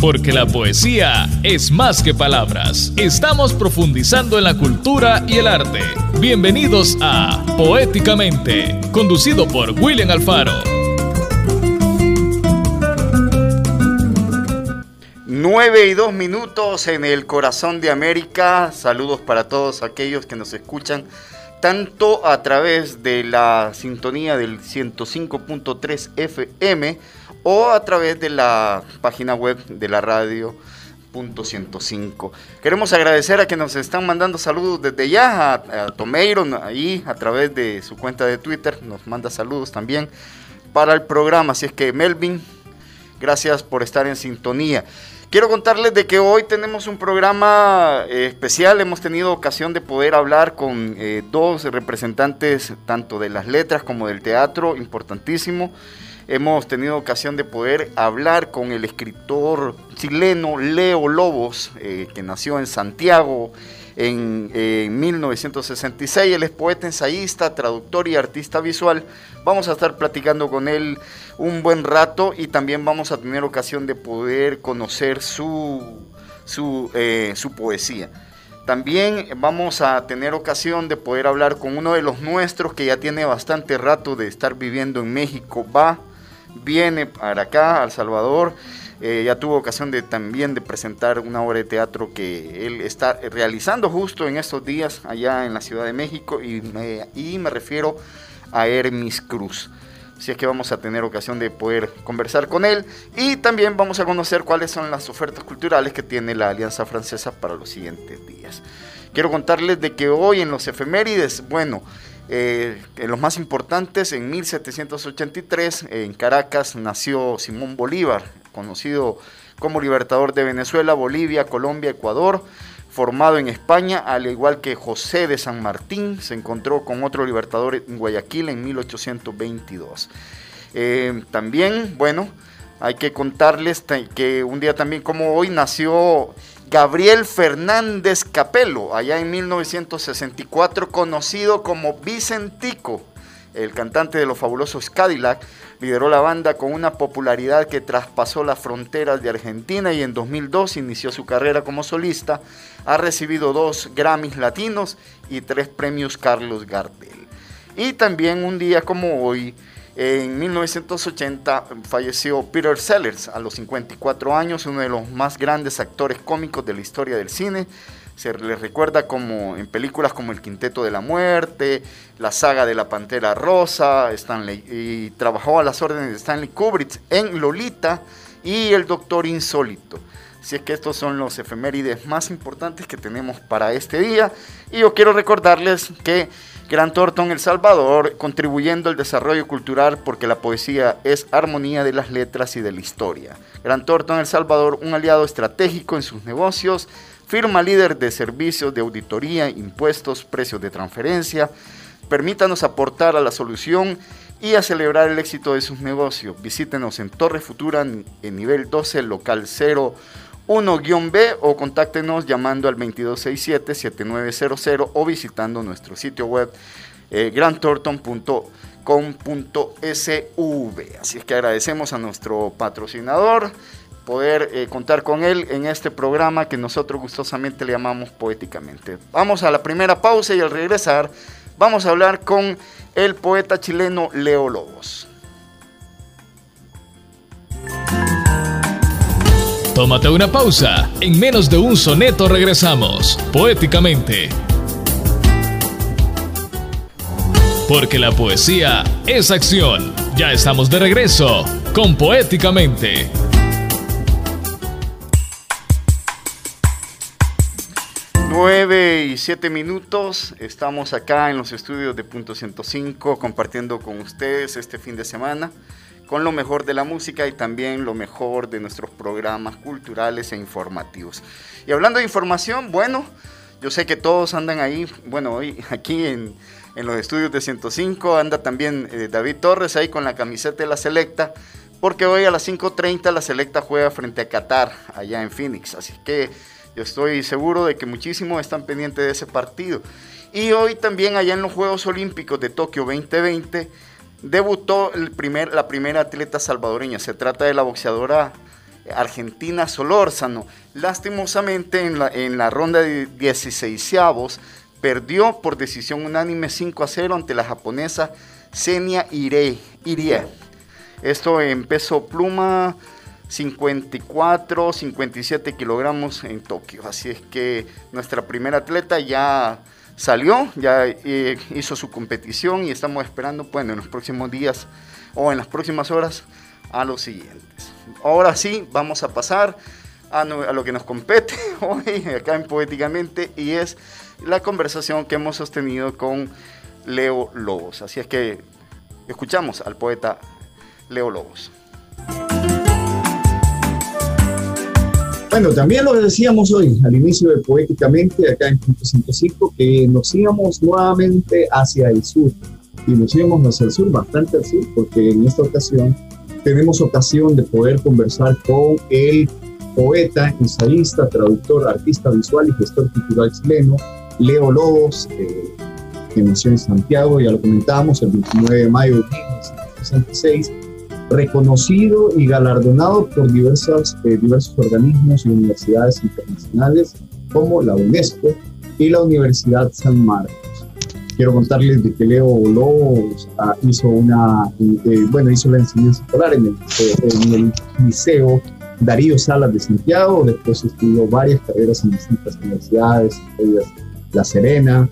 Porque la poesía es más que palabras. Estamos profundizando en la cultura y el arte. Bienvenidos a Poéticamente, conducido por William Alfaro. 9 y 2 minutos en el corazón de América. Saludos para todos aquellos que nos escuchan tanto a través de la sintonía del 105.3 FM o a través de la página web de la radio. Punto 105. Queremos agradecer a que nos están mandando saludos desde ya, a, Tomeiro, ahí a través de su cuenta de Twitter, nos manda saludos también para el programa. Así es que Melvin, gracias por estar en sintonía. Quiero contarles de que hoy tenemos un programa eh, especial. Hemos tenido ocasión de poder hablar con eh, dos representantes tanto de las letras como del teatro, importantísimo. Hemos tenido ocasión de poder hablar con el escritor chileno Leo Lobos, eh, que nació en Santiago en, 1966. Él es poeta, ensayista, traductor y artista visual. Vamos a estar platicando con él un buen rato y también vamos a tener ocasión de poder conocer su, su, eh, su poesía. También vamos a tener ocasión de poder hablar con uno de los nuestros que ya tiene bastante rato de estar viviendo en México. Va, viene para acá, al Salvador eh, ya tuvo ocasión de también de presentar una obra de teatro que él está realizando justo en estos días allá en la Ciudad de México y me, y me refiero a Hermis Cruz. Así es que vamos a tener ocasión de poder conversar con él y también vamos a conocer cuáles son las ofertas culturales que tiene la Alianza Francesa para los siguientes días. Quiero contarles de que hoy en los efemérides, bueno, eh, en los más importantes, en 1783 en Caracas nació Simón Bolívar, conocido como libertador de Venezuela, Bolivia, Colombia, Ecuador, formado en España, al igual que José de San Martín, se encontró con otro libertador en Guayaquil en 1822. Eh, también, bueno, hay que contarles que un día también como hoy nació Gabriel Fernández Capelo, allá en 1964, conocido como Vicentico, el cantante de los fabulosos Cadillac, lideró la banda con una popularidad que traspasó las fronteras de Argentina y en 2002 inició su carrera como solista. Ha recibido dos Grammys latinos y tres premios Carlos Gardel. Y también un día como hoy, en 1980 falleció Peter Sellers a los 54 años, uno de los más grandes actores cómicos de la historia del cine. Se le recuerda como en películas como El Quinteto de la Muerte, la saga de la Pantera Rosa, Stanley, y trabajó a las órdenes de Stanley Kubrick en Lolita y El Doctor Insólito. Así es que estos son los efemérides más importantes que tenemos para este día. Y yo quiero recordarles que Gran Thornton El Salvador, contribuyendo al desarrollo cultural porque la poesía es armonía de las letras y de la historia. Gran Thornton El Salvador, un aliado estratégico en sus negocios, firma líder de servicios de auditoría, impuestos, precios de transferencia. Permítanos aportar a la solución y a celebrar el éxito de sus negocios. Visítenos en Torre Futura en nivel 12, local 0 1-B o contáctenos llamando al 2267-7900 o visitando nuestro sitio web eh, Así es que agradecemos a nuestro patrocinador poder eh, contar con él en este programa que nosotros gustosamente le llamamos poéticamente. Vamos a la primera pausa y al regresar vamos a hablar con el poeta chileno Leo Lobos. Tómate una pausa. En menos de un soneto regresamos, poéticamente. Porque la poesía es acción. Ya estamos de regreso con Poéticamente. 9 y 7 minutos, estamos acá en los estudios de Punto 105 compartiendo con ustedes este fin de semana con lo mejor de la música y también lo mejor de nuestros programas culturales e informativos. Y hablando de información, bueno, yo sé que todos andan ahí, bueno, hoy aquí en, los estudios de 105 anda también eh, David Torres ahí con la camiseta de la Selecta, porque hoy a las 5.30 la Selecta juega frente a Qatar, allá en Phoenix, así que yo estoy seguro de que muchísimos están pendientes de ese partido. Y hoy también allá en los Juegos Olímpicos de Tokio 2020, debutó la primera atleta salvadoreña. Se trata de la boxeadora Argentina Solórzano. Lastimosamente en la, en la ronda de 16 perdió por decisión unánime 5 a 0 ante la japonesa Senia Irie. Esto en peso pluma 54, 57 kilogramos en Tokio. Así es que nuestra primera atleta ya salió, ya eh, hizo su competición y estamos esperando, bueno, en los próximos días o en las próximas horas a los siguientes. Ahora sí, vamos a pasar a, a lo que nos compete hoy acá en Poéticamente y es la conversación que hemos sostenido con Leo Lobos. Así es que escuchamos al poeta Leo Lobos. Bueno, también lo decíamos hoy al inicio de Poéticamente, acá en Punto 105, que nos íbamos nuevamente hacia el sur. Y nos íbamos hacia el sur, bastante al sur, porque en esta ocasión tenemos ocasión de poder conversar con el poeta, ensayista, traductor, artista visual y gestor cultural chileno, Leo Lobos, eh, que nació en Santiago, ya lo comentábamos, el 29 de mayo de 1966 reconocido y galardonado por diversas, eh, diversos organismos y universidades internacionales como la UNESCO y la Universidad San Marcos. Quiero contarles de que Leo Lobos ah, hizo una, eh, bueno, hizo la enseñanza escolar en el, eh, en el Liceo Darío Salas de Santiago, después estudió varias carreras en distintas universidades, La Serena,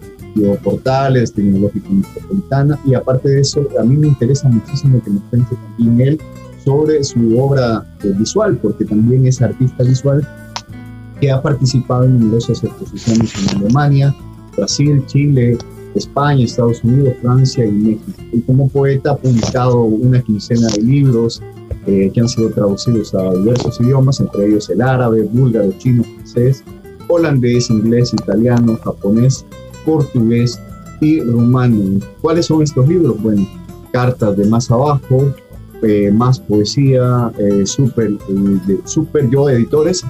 Portales, Tecnológico Metropolitana, y aparte de eso, a mí me interesa muchísimo que nos cuente también él sobre su obra eh, visual, porque también es artista visual que ha participado en numerosas exposiciones en Alemania, Brasil, Chile, España, Estados Unidos, Francia y México. Y como poeta ha publicado una quincena de libros eh, que han sido traducidos a diversos idiomas, entre ellos el árabe, búlgaro, chino, francés, holandés, inglés, italiano, japonés, portugués y rumano. ¿Cuáles son estos libros? Bueno, cartas de más abajo, eh, más poesía, eh, super, eh, super yo editores,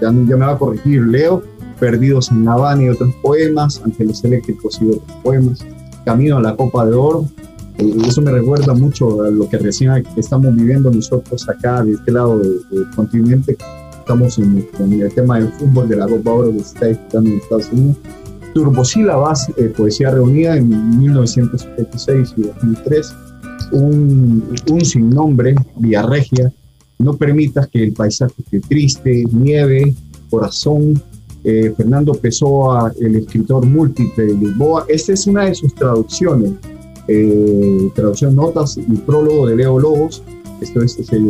ya, ya, me va a corregir, Leo, Perdidos en La Habana y otros poemas, Ángeles Eléctricos y otros poemas, Camino a la Copa de Oro. eso me recuerda mucho a lo que recién estamos viviendo nosotros acá de este lado del, continente. Estamos en, el tema del fútbol de la Copa de Oro que se está disputando en Estados Unidos Turbosílabas, eh, poesía reunida en 1976 y 2003, un, un sin nombre, Vía Regia, no permitas que el paisaje esté triste, nieve, corazón, eh, Fernando Pessoa, el escritor múltiple de Lisboa. Esta es una de sus traducciones, eh, traducción notas y prólogo de Leo Lobos. Esto es, de,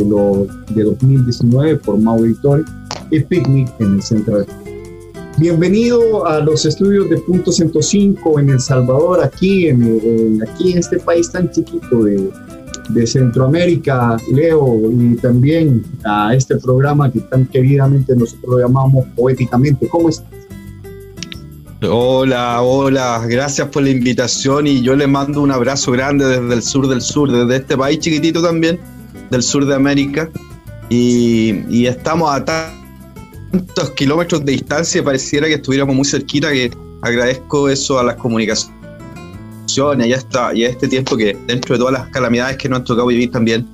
de 2019 por Mau Editor y Picnic en el Centro de Bienvenido a los estudios de Punto 105 en El Salvador, aquí en, aquí en este país tan chiquito de, de, Centroamérica, Leo, y también a este programa que tan queridamente nosotros lo llamamos poéticamente. ¿Cómo estás? Hola, hola, gracias por la invitación y yo le mando un abrazo grande desde el sur del sur, desde este país chiquitito también, del sur de América. Y, y estamos a tantos kilómetros de distancia pareciera que estuviéramos muy cerquita, que agradezco eso a las comunicaciones y a, esta, y a este tiempo que dentro de todas las calamidades que nos han tocado vivir también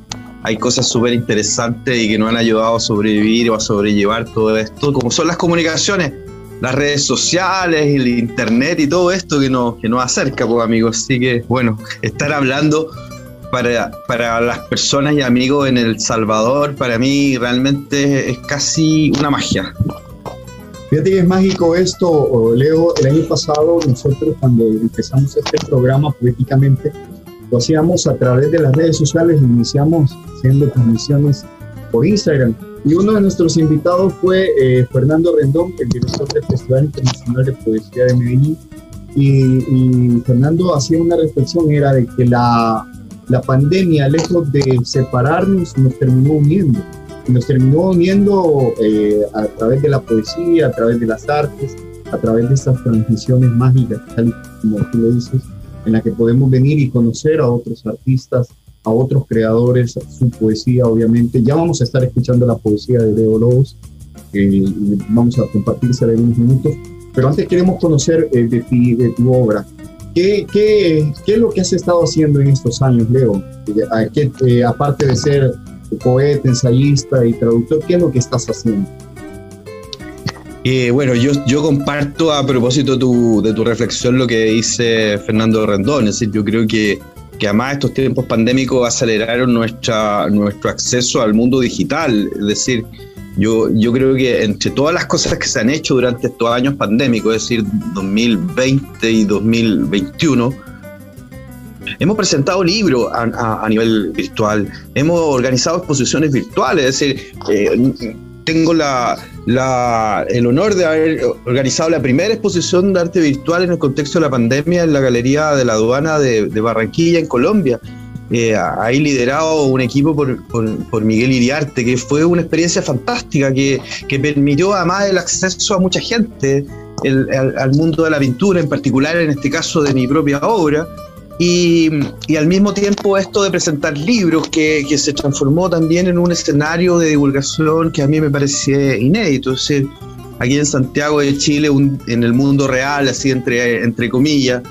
hay cosas súper interesantes y que nos han ayudado a sobrevivir o a sobrellevar todo esto, como son las comunicaciones, las redes sociales, el internet y todo esto que nos, que nos acerca, pues amigos. Así que, bueno, estar hablando para, para las personas y amigos en El Salvador, para mí realmente es casi una magia. Fíjate que es mágico esto, Leo. El año pasado, nosotros cuando empezamos este programa poéticamente, lo hacíamos a través de las redes sociales, iniciamos haciendo transmisiones por Instagram. Y uno de nuestros invitados fue eh, Fernando Rendón, el director del Festival Internacional de Poesía de Medellín. Y, y Fernando hacía una reflexión, era de que la, la pandemia, lejos de separarnos, nos terminó uniendo. Nos terminó uniendo eh, a través de la poesía, a través de las artes, a través de estas transmisiones mágicas, tal como tú lo dices, en la que podemos venir y conocer a otros artistas, a otros creadores, su poesía, obviamente. Ya vamos a estar escuchando la poesía de Leo Lobos, eh, vamos a compartirse en unos minutos. Pero antes queremos conocer eh, de ti, de tu obra. ¿Qué, qué, qué es lo que has estado haciendo en estos años, Leo? Eh, aparte de ser poeta, ensayista y traductor, ¿qué es lo que estás haciendo? Eh, bueno, yo, yo comparto a propósito de tu reflexión lo que dice Fernando Rendón, es decir, yo creo que, que además estos tiempos pandémicos aceleraron nuestra, nuestro acceso al mundo digital, es decir, yo, yo creo que entre todas las cosas que se han hecho durante estos años pandémicos, es decir, 2020 y 2021, hemos presentado libros a, nivel virtual, hemos organizado exposiciones virtuales, es decir, eh, tengo la, el honor de haber organizado la primera exposición de arte virtual en el contexto de la pandemia en la Galería de la Aduana de, Barranquilla, en Colombia. Eh, ahí liderado un equipo por, por, Miguel Iriarte, que fue una experiencia fantástica, que, que permitió además el acceso a mucha gente al, al, mundo de la pintura, en particular en este caso de mi propia obra, y, al mismo tiempo esto de presentar libros que, se transformó también en un escenario de divulgación que a mí me parece inédito. Es decir, aquí en Santiago de Chile, en el mundo real, así entre, entre comillas,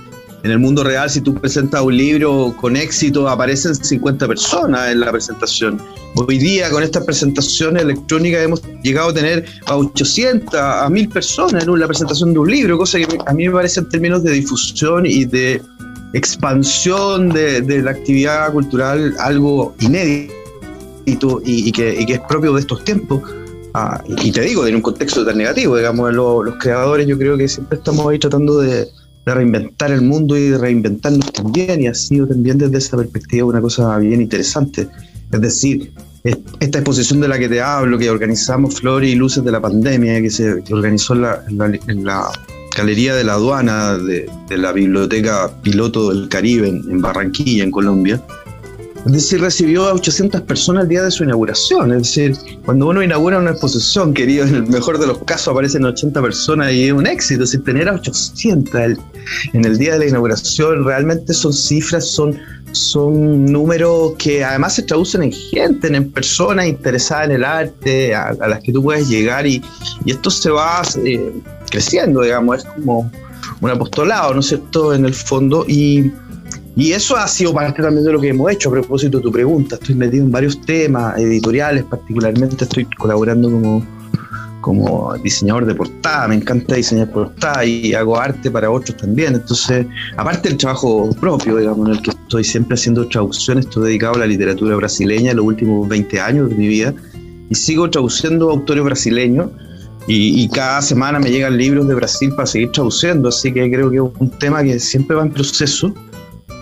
en el mundo real, si tú presentas un libro con éxito, aparecen 50 personas en la presentación. Hoy día, con estas presentaciones electrónicas, hemos llegado a tener a 800, a 1000 personas en la presentación de un libro, cosa que a mí me parece en términos de difusión y de expansión de, la actividad cultural algo inédito y, que, es propio de estos tiempos. Ah, y te digo, en un contexto tan negativo, digamos, los creadores yo creo que siempre estamos ahí tratando de, reinventar el mundo y de reinventarnos también, y ha sido también desde esa perspectiva una cosa bien interesante. Es decir, esta exposición de la que te hablo, que organizamos Flores y Luces de la Pandemia, que se organizó en la Galería de la Aduana de, la Biblioteca Piloto del Caribe en, Barranquilla, en Colombia. Es decir, recibió a 800 personas el día de su inauguración. Es decir, cuando uno inaugura una exposición, querido, en el mejor de los casos aparecen 80 personas y es un éxito. Es tener a 800 en el día de la inauguración realmente son cifras, son, son números que además se traducen en gente, en personas interesadas en el arte, a, las que tú puedes llegar y, y esto se va eh, creciendo, digamos, es como un apostolado, ¿no es cierto?, en el fondo. Y, y eso ha sido parte también de lo que hemos hecho. A propósito de tu pregunta, estoy metido en varios temas editoriales, particularmente estoy colaborando como, como diseñador de portada, me encanta diseñar portada y hago arte para otros también. Entonces, aparte del trabajo propio, digamos, en el que estoy siempre haciendo traducciones, estoy dedicado a la literatura brasileña los últimos 20 años de mi vida y sigo traduciendo autores brasileños y, cada semana me llegan libros de Brasil para seguir traduciendo, así que creo que es un tema que siempre va en proceso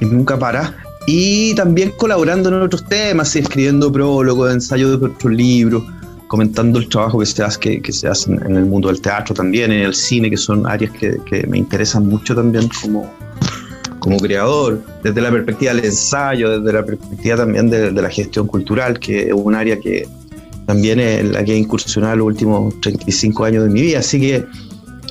y nunca para. Y también colaborando en otros temas, escribiendo prólogos, ensayos de otros libros, comentando el trabajo que se hace, que, que se hace en el mundo del teatro también, en el cine, que son áreas que, que me interesan mucho también como, como creador, desde la perspectiva del ensayo, desde la perspectiva también de, de la gestión cultural, que es un área que, también en la que he incursionado los últimos 35 años de mi vida. Así que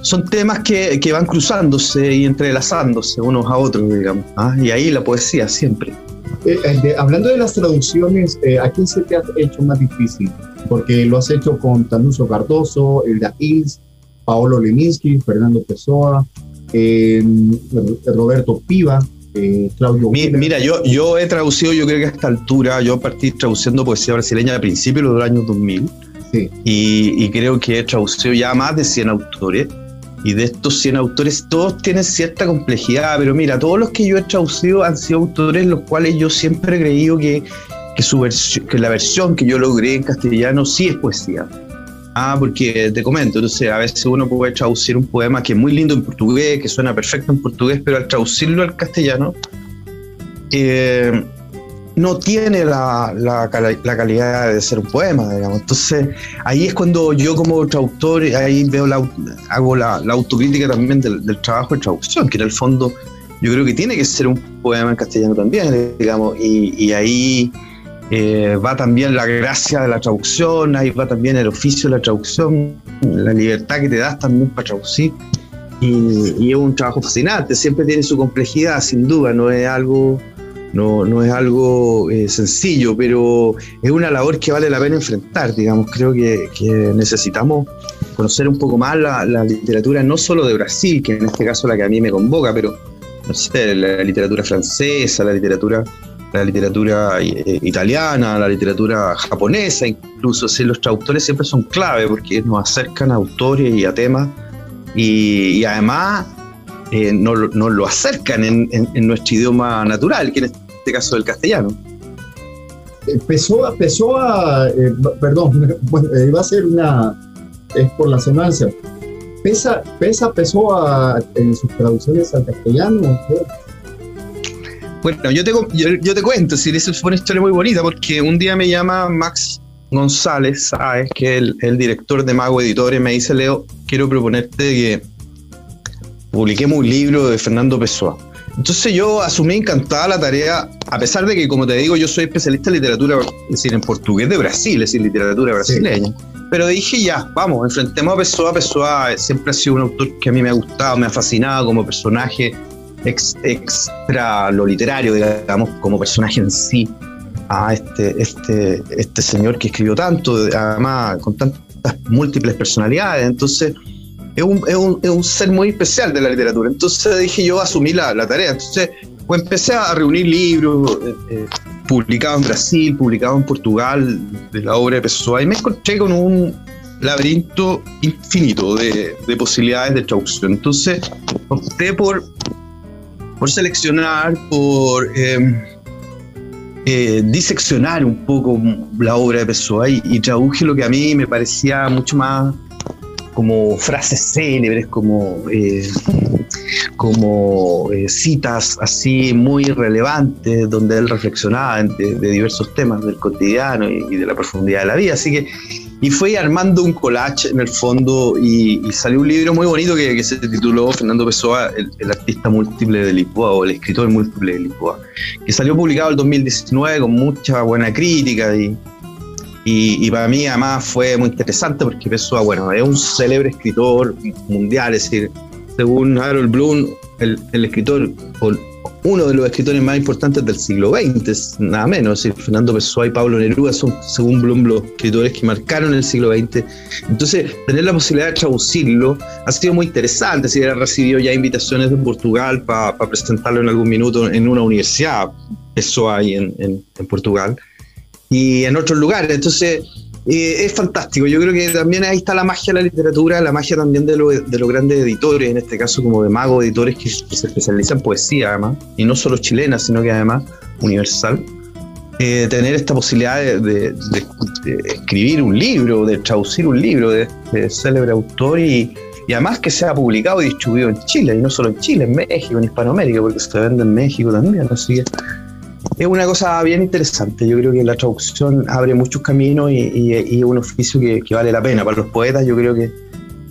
son temas que, que van cruzándose y entrelazándose unos a otros, digamos. ¿ah? Y ahí la poesía siempre. Eh, eh, hablando de las traducciones, eh, ¿a quién se te ha hecho más difícil? Porque lo has hecho con Tanuso Cardoso, Elda Hills, Paolo Leminsky, Fernando Pessoa, Roberto Piva. Eh, Claudio. mira, yo, yo he traducido, yo creo que a esta altura, yo partí traduciendo poesía brasileña a principios de los años 2000. Y, creo que he traducido ya más de 100 autores. Y de estos 100 autores, todos tienen cierta complejidad. Pero mira, todos los que yo he traducido han sido autores los cuales yo siempre he creído que, que, su que la versión que yo logré en castellano sí es poesía. Ah, porque te comento, entonces a veces uno puede traducir un poema que es muy lindo en portugués, que suena perfecto en portugués, pero al traducirlo al castellano eh, no tiene la, la, calidad de ser un poema, digamos. Entonces ahí es cuando yo como traductor, ahí veo la, hago la, autocrítica también del, trabajo de traducción, que en el fondo yo creo que tiene que ser un poema en castellano también, digamos, y, y ahí eh, va también la gracia de la traducción, ahí va también el oficio de la traducción, la libertad que te das también para traducir. Y, es un trabajo fascinante, siempre tiene su complejidad, sin duda, no es algo, no, no es algo eh, sencillo, pero es una labor que vale la pena enfrentar, digamos, creo que, necesitamos conocer un poco más la, literatura, no solo de Brasil, que en este caso la que a mí me convoca, pero no la literatura francesa, la literatura la literatura eh, italiana, la literatura japonesa, incluso. si los traductores siempre son clave porque nos acercan a autores y a temas y, además eh, nos, lo acercan en, nuestro idioma natural, que en este caso es el castellano. Empezó, empezó a, eh, perdón, bueno, iba a ser una, es por la sonancia. Pesa, pesa, pesó a, en sus traducciones al castellano. Bueno, yo te, yo, te cuento, si fue una historia muy bonita, porque un día me llama Max González, ¿sabes? Que es el, director de Mago Editores, me dice, Leo, quiero proponerte que publiquemos un libro de Fernando Pessoa. Entonces yo asumí encantada la tarea, a pesar de que, como te digo, yo soy especialista en literatura, es decir, en portugués de Brasil, es decir, literatura brasileña. Pero dije, ya, vamos, enfrentemos a Pessoa. Pessoa siempre ha sido un autor que a mí me ha gustado, me ha fascinado como personaje extra lo literario, digamos, como personaje en sí, a este, este, este señor que escribió tanto, además con tantas múltiples personalidades. Entonces, es un, es un, es un ser muy especial de la literatura. Entonces dije yo asumí la, la tarea. Entonces, pues empecé a reunir libros eh, eh, publicados en Brasil, publicados en Portugal, de la obra de Pessoa, y me encontré con un laberinto infinito de, de posibilidades de traducción. Entonces, opté por por seleccionar, por em, eh, diseccionar un poco la obra de Pessoa y, traduje lo que a mí me parecía mucho más como frases célebres, como, eh, como eh, citas así muy relevantes, donde él reflexionaba de, diversos temas del cotidiano y, y, de la profundidad de la vida. Así que y fue armando un collage en el fondo y, salió un libro muy bonito que, se tituló Fernando Pessoa, el, artista múltiple de Lisboa o el escritor múltiple de Lisboa, que salió publicado en 2019 con mucha buena crítica y, y, para mí además fue muy interesante porque Pessoa, bueno, es un célebre escritor mundial, es decir, según Harold Bloom, el, el escritor uno de los escritores más importantes del siglo XX, nada menos. Fernando Pessoa y Pablo Neruda son, según Bloom, los escritores que marcaron el siglo XX. Entonces, tener la posibilidad de traducirlo ha sido muy interesante. Si ha recibido ya invitaciones de Portugal para presentarlo en algún minuto en una universidad, Pessoa ahí en, en Portugal, y en otros lugares. Entonces, es fantástico. Yo creo que también ahí está la magia de la literatura, la magia también de, de los grandes editores, en este caso como de magos editores que, se especializan en poesía además, y no solo chilena, sino que además universal. Eh, tener esta posibilidad de, escribir un libro, de traducir un libro de este célebre autor y, y, además que sea publicado y distribuido en Chile, y no solo en Chile, en México, en Hispanoamérica, porque se vende en México también, así que es una cosa bien interesante. Yo creo que la traducción abre muchos caminos y, es un oficio que, vale la pena. Para los poetas yo creo que,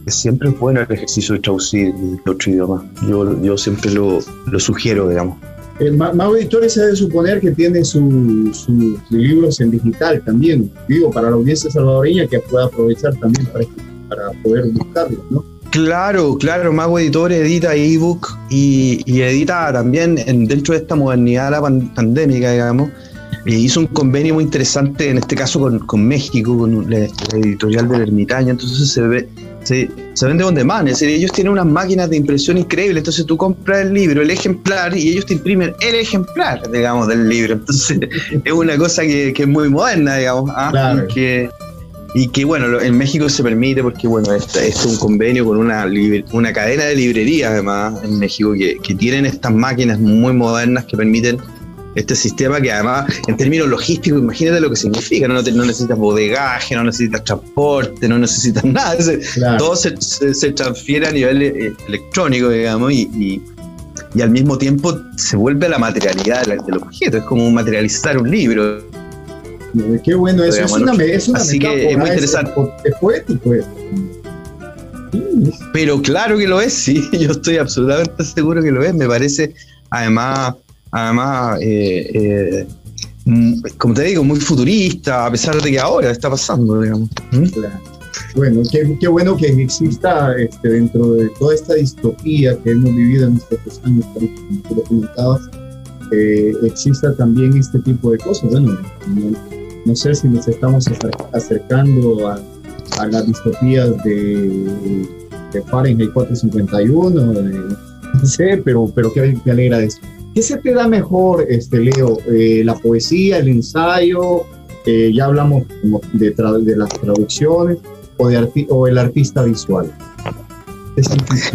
siempre es bueno el ejercicio de traducir de otro idioma. Yo, yo siempre lo, sugiero, digamos. El Mago Editores se debe suponer que tiene sus libros en digital también, digo, para la audiencia salvadoreña que pueda aprovechar también para, para poder buscarlos, ¿no? Claro, claro, Mago Editores edita ebook y, y edita también en, dentro de esta modernidad la pandémica, digamos. Hizo un convenio muy interesante, en este caso con, México, con la, editorial del Ermitaño. Entonces se ve, se, se vende on demand, es decir, ellos tienen unas máquinas de impresión increíbles. Entonces tú compras el libro, el ejemplar, y ellos te imprimen el ejemplar, digamos, del libro. Entonces es una cosa que, es muy moderna, digamos. ¿ah? Claro. Que, y que bueno, en México se permite porque bueno, este, es un convenio con una, una cadena de librerías además en México que, que, tienen estas máquinas muy modernas que permiten este sistema que además en términos logísticos, imagínate lo que significa, no, no necesitas bodegaje, no necesitas transporte, no necesitas nada, todo se, se, transfiere a nivel eh, electrónico, digamos, y, y, y, al mismo tiempo se vuelve a la materialidad del objeto, es como materializar un libro Qué bueno, eso es una, es una Así que es muy interesante. Es, poético. Pero claro que lo es, sí, yo estoy absolutamente seguro que lo es. Me parece, además, además eh, eh, mm, como te digo, muy futurista, a pesar de que ahora está pasando, digamos. ¿Mm? Bueno, qué, qué, bueno que exista este, dentro de toda esta distopía que hemos vivido en estos años, como tú lo comentabas, eh, exista también este tipo de cosas. Bueno, no sé si nos estamos acercando a, las distopías de, de Fahrenheit 451, no sé, pero, pero qué, alegra eso. ¿Qué se te da mejor, este, Leo? Eh, ¿La poesía, el ensayo? Eh, ya hablamos de, de, las traducciones o, de o el artista visual.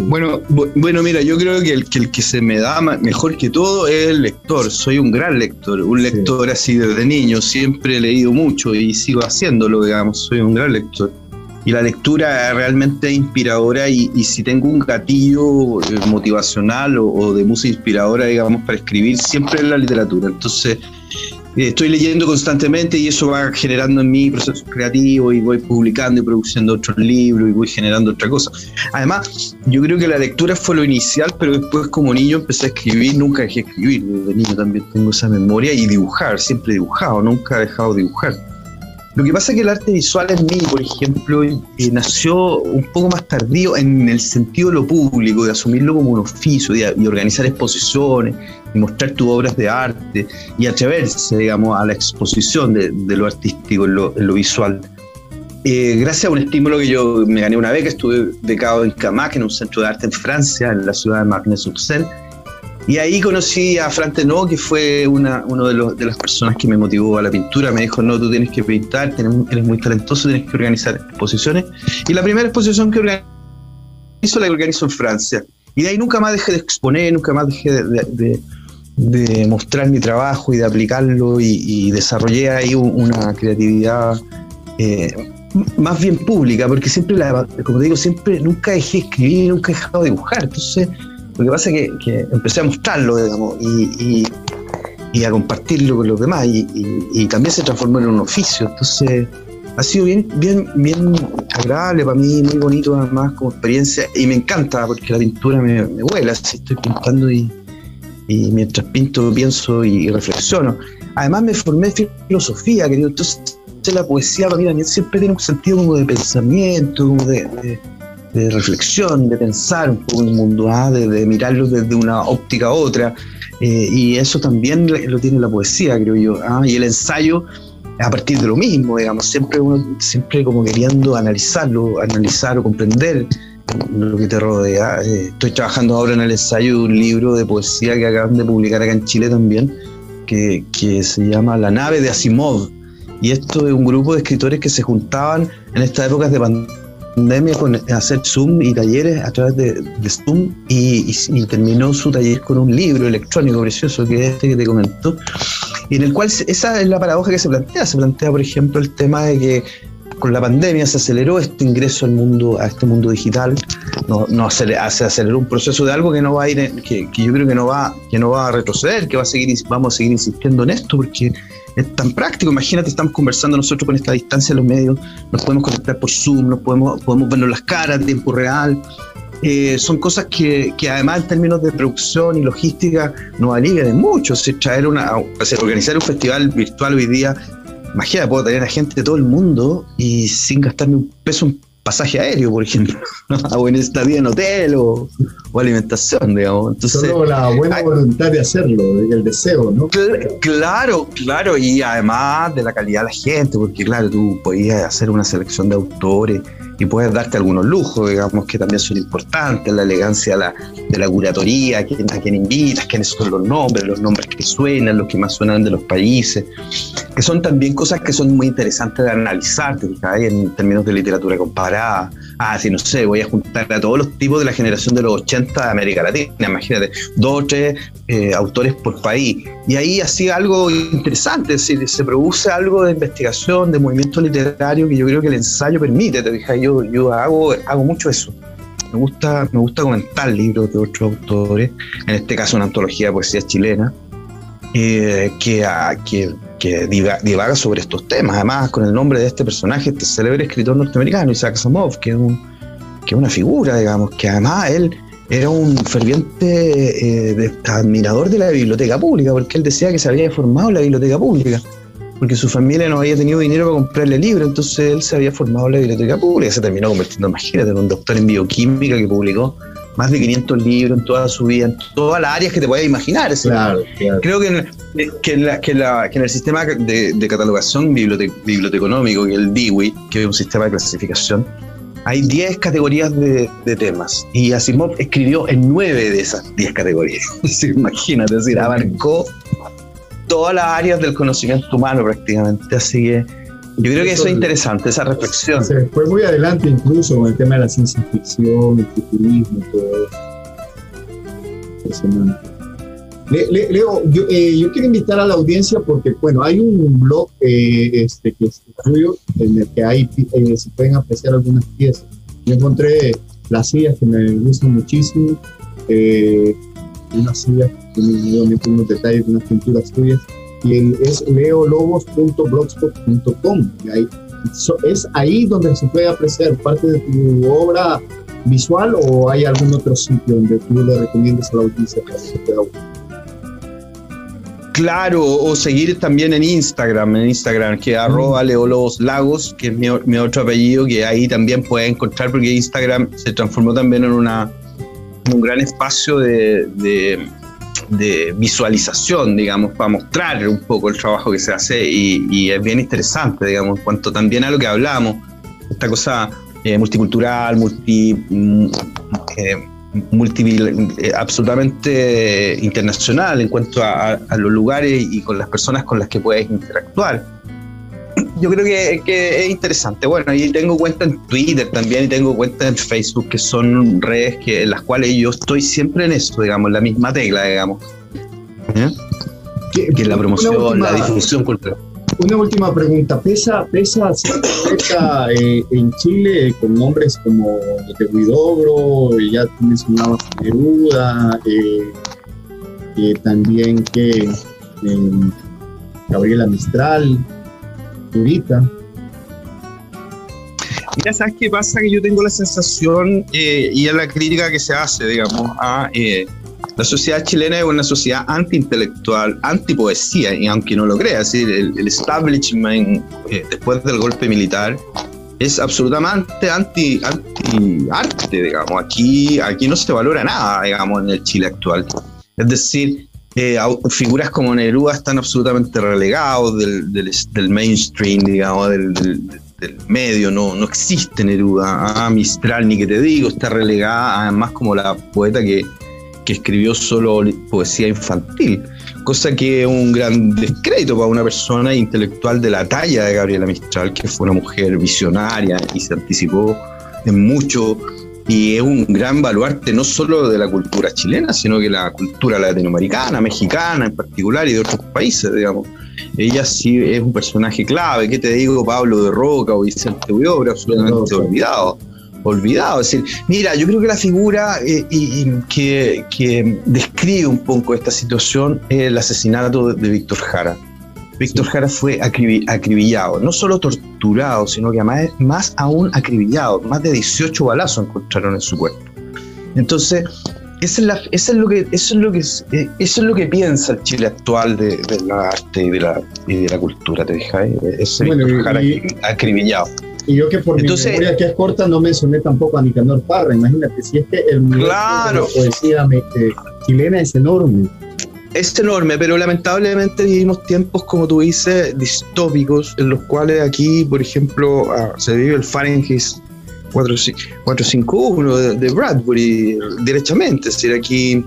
Bueno, bueno, mira, yo creo que el, que el que se me da mejor que todo es el lector. Soy un gran lector, un lector así desde niño. Siempre he leído mucho y sigo haciéndolo, digamos. Soy un gran lector. Y la lectura es realmente inspiradora y, si tengo un gatillo eh, motivacional o, o, de música inspiradora, digamos, para escribir, siempre es la literatura. Entonces, estoy leyendo constantemente y eso va generando en mí procesos creativos y voy publicando y produciendo otros libros y voy generando otra cosa. Además, yo creo que la lectura fue lo inicial, pero después como niño empecé a escribir, nunca dejé de escribir, desde niño también tengo esa memoria y dibujar, siempre he dibujado, nunca he dejado de dibujar. Lo que pasa es que el arte visual en mí, por ejemplo, eh, nació un poco más tardío en el sentido de lo público, de asumirlo como un oficio y, organizar exposiciones y mostrar tus obras de arte y atreverse, digamos, a la exposición de, lo artístico en lo, visual. Eh, gracias a un estímulo que yo me gané una beca, estuve becado en Camac, en un centro de arte en Francia, en la ciudad de Marne-sur-Seine, y ahí conocí a Fran Tenot, que fue una uno de, las personas que me motivó a la pintura. Me dijo, no, tú tienes que pintar, eres muy talentoso, tienes que organizar exposiciones. Y la primera exposición que organizó la organizó en Francia. Y de ahí nunca más dejé de exponer, nunca más dejé de, mostrar mi trabajo y de aplicarlo y, desarrollé ahí una creatividad eh, más bien pública, porque siempre, la, como te digo, siempre nunca dejé de escribir, nunca he dejado de dibujar. Entonces lo que pasa es que, empecé a mostrarlo, digamos, y, a compartirlo con los demás, y, también se transformó en un oficio. Entonces, ha sido bien, bien, bien agradable para mí, muy bonito además como experiencia, y me encanta porque la pintura me, me vuela, si estoy pintando y, mientras pinto pienso y, reflexiono. Además me formé en filosofía, querido, entonces la poesía para mí también siempre tiene un sentido como de pensamiento, como de de reflexión, de pensar un poco el mundo, ¿ah? de, mirarlo desde una óptica a otra. Eh, y eso también lo tiene la poesía, creo yo. ¿ah? Y el ensayo a partir de lo mismo, digamos, siempre uno, siempre como queriendo analizarlo, analizar o comprender lo que te rodea. Eh, estoy trabajando ahora en el ensayo de un libro de poesía que acaban de publicar acá en Chile también, que, que se llama La nave de Asimov. Y esto es un grupo de escritores que se juntaban en estas épocas de pandemia pandemia con hacer Zoom y talleres a través de, Zoom y, terminó su taller con un libro electrónico precioso que es este que te comentó y en el cual esa es la paradoja que se plantea. Se plantea por ejemplo el tema de que con la pandemia se aceleró este ingreso al mundo a este mundo digital. No, no se aceleró un proceso de algo que no va a ir que, que, yo creo que no va que no va a retroceder que va a seguir vamos a seguir insistiendo en esto porque es tan práctico. Imagínate, estamos conversando nosotros con esta distancia de los medios, nos podemos conectar por Zoom, nos podemos, podemos vernos las caras en tiempo real. Eh, son cosas que, que, además en términos de producción y logística nos alivian mucho. Si traer una, organizar un festival virtual hoy día, imagínate, puedo tener a gente de todo el mundo y sin gastarme un peso en pasaje aéreo, por ejemplo, o en estadía en hotel o, alimentación, digamos. Entonces, Solo la buena voluntad de hacerlo, el deseo, ¿no? claro, claro, y además de la calidad de la gente, porque claro, tú podías hacer una selección de autores y puedes darte algunos lujos, digamos, que también son importantes, la elegancia la, de la curatoría, a quién, a quién invitas, quiénes son los nombres, los nombres que suenan, los que más suenan de los países, que son también cosas que son muy interesantes de analizar, en términos de literatura comparada. Ah, si no sé, voy a juntar a todos los tipos de la generación de los 80 de América Latina, imagínate, dos o tres eh, autores por país. Y ahí hacía algo interesante, es decir, se produce algo de investigación, de movimiento literario que yo creo que el ensayo permite, te fijas, yo, hago, hago mucho eso. Me gusta, me gusta comentar libros de otros autores, en este caso una antología de poesía chilena, eh, que, ah, que, que divaga, sobre estos temas, además con el nombre de este personaje, este célebre escritor norteamericano, Isaac Asimov, que es, un, que es una figura, digamos, que además él era un ferviente eh, admirador de la biblioteca pública, porque él decía que se había formado la biblioteca pública porque su familia no había tenido dinero para comprarle libros, entonces él se había formado en la biblioteca pública, se terminó convirtiendo, imagínate, en un doctor en bioquímica que publicó más de 500 libros en toda su vida, en todas las áreas que te puedas imaginar. Claro, Creo que en, que, en el sistema de, catalogación biblioteconómico, que es el DIWI, que es un sistema de clasificación, hay 10 categorías de, temas y Asimov escribió en 9 de esas 10 categorías. Imagínate, es decir, abarcó todas las áreas del conocimiento humano prácticamente. Así que yo creo que eso es interesante, esa reflexión. Se fue muy adelante incluso con el tema de la ciencia ficción, el futurismo, todo eso. Leo, eh, yo, quiero invitar a la audiencia porque, bueno, hay un blog eh, este, que es tuyo en el que hay, eh, se pueden apreciar algunas piezas. Yo encontré las sillas que me gustan muchísimo, unas sillas me unos detalles de unas pinturas tuyas, y es leolobos.blogspot.com. ¿Es ahí donde se puede apreciar parte de tu obra visual o hay algún otro sitio donde tú le recomiendas a la audiencia para que se pueda Claro, o seguir también en Instagram, en Instagram, que es arroba Leólogos Lagos, que es mi, otro apellido, que ahí también puedes encontrar, porque Instagram se transformó también en, una, un gran espacio de, de, visualización, digamos, para mostrar un poco el trabajo que se hace y, es bien interesante, digamos, en cuanto también a lo que hablamos, esta cosa eh, multicultural, multi... Mm, eh, multi, eh, absolutamente internacional en cuanto a, los lugares y con las personas con las que puedes interactuar. Yo creo que, es interesante. Bueno, y tengo cuenta en Twitter también y tengo cuenta en Facebook, que son redes que, en las cuales yo estoy siempre en eso, digamos, la misma tecla, digamos. ¿Eh? Que es la promoción, la difusión cultural. Una última pregunta. ¿Pesa, pesa eh, en Chile con nombres como de Huidobro, ya mencionabas Neruda, eh, también que Gabriela Mistral, Turita? Mira, ¿sabes qué pasa? Que yo tengo la sensación, y es la crítica que se hace, digamos, a la sociedad chilena es una sociedad antiintelectual, antipoesía, y aunque no lo crea, decir, el, establishment eh, después del golpe militar es absolutamente anti, anti digamos. Aquí, aquí no se valora nada, digamos, en el Chile actual. Es decir, eh, figuras como Neruda están absolutamente relegados del, mainstream, digamos, del, del, medio, no, no existe Neruda. Ah, Mistral, ni que te digo, está relegada además como la poeta que que escribió solo poesía infantil, cosa que es un gran descrédito para una persona intelectual de la talla de Gabriela Mistral, que fue una mujer visionaria y se anticipó en mucho y es un gran baluarte no solo de la cultura chilena, sino que la cultura latinoamericana, mexicana en particular y de otros países, digamos. Ella sí es un personaje clave, ¿qué te digo? Pablo de Roca o Vicente Huidobro, absolutamente olvidado olvidado. Es decir, mira, yo creo que la figura eh, que, describe un poco esta situación es el asesinato de, Víctor Jara. Víctor Jara fue acribillado, no solo torturado, sino que además, más aún acribillado. Más de 18 balazos encontraron en su cuerpo. Entonces, eso es, lo que, eso es lo que, eh, eso es lo que piensa el Chile actual de, la arte y de la, de la cultura, ¿te fijas? Ese Víctor Jara acribillado. Y yo que por Entonces, mi memoria que es corta no mencioné tampoco a Nicanor Parra. Imagínate, si es que el claro. de la poesía eh, chilena es enorme. Es enorme, pero lamentablemente vivimos tiempos, como tú dices, distópicos, en los cuales aquí, por ejemplo, ah, se vive el Fahrenheit 451 de, de Bradbury, derechamente. Es decir, aquí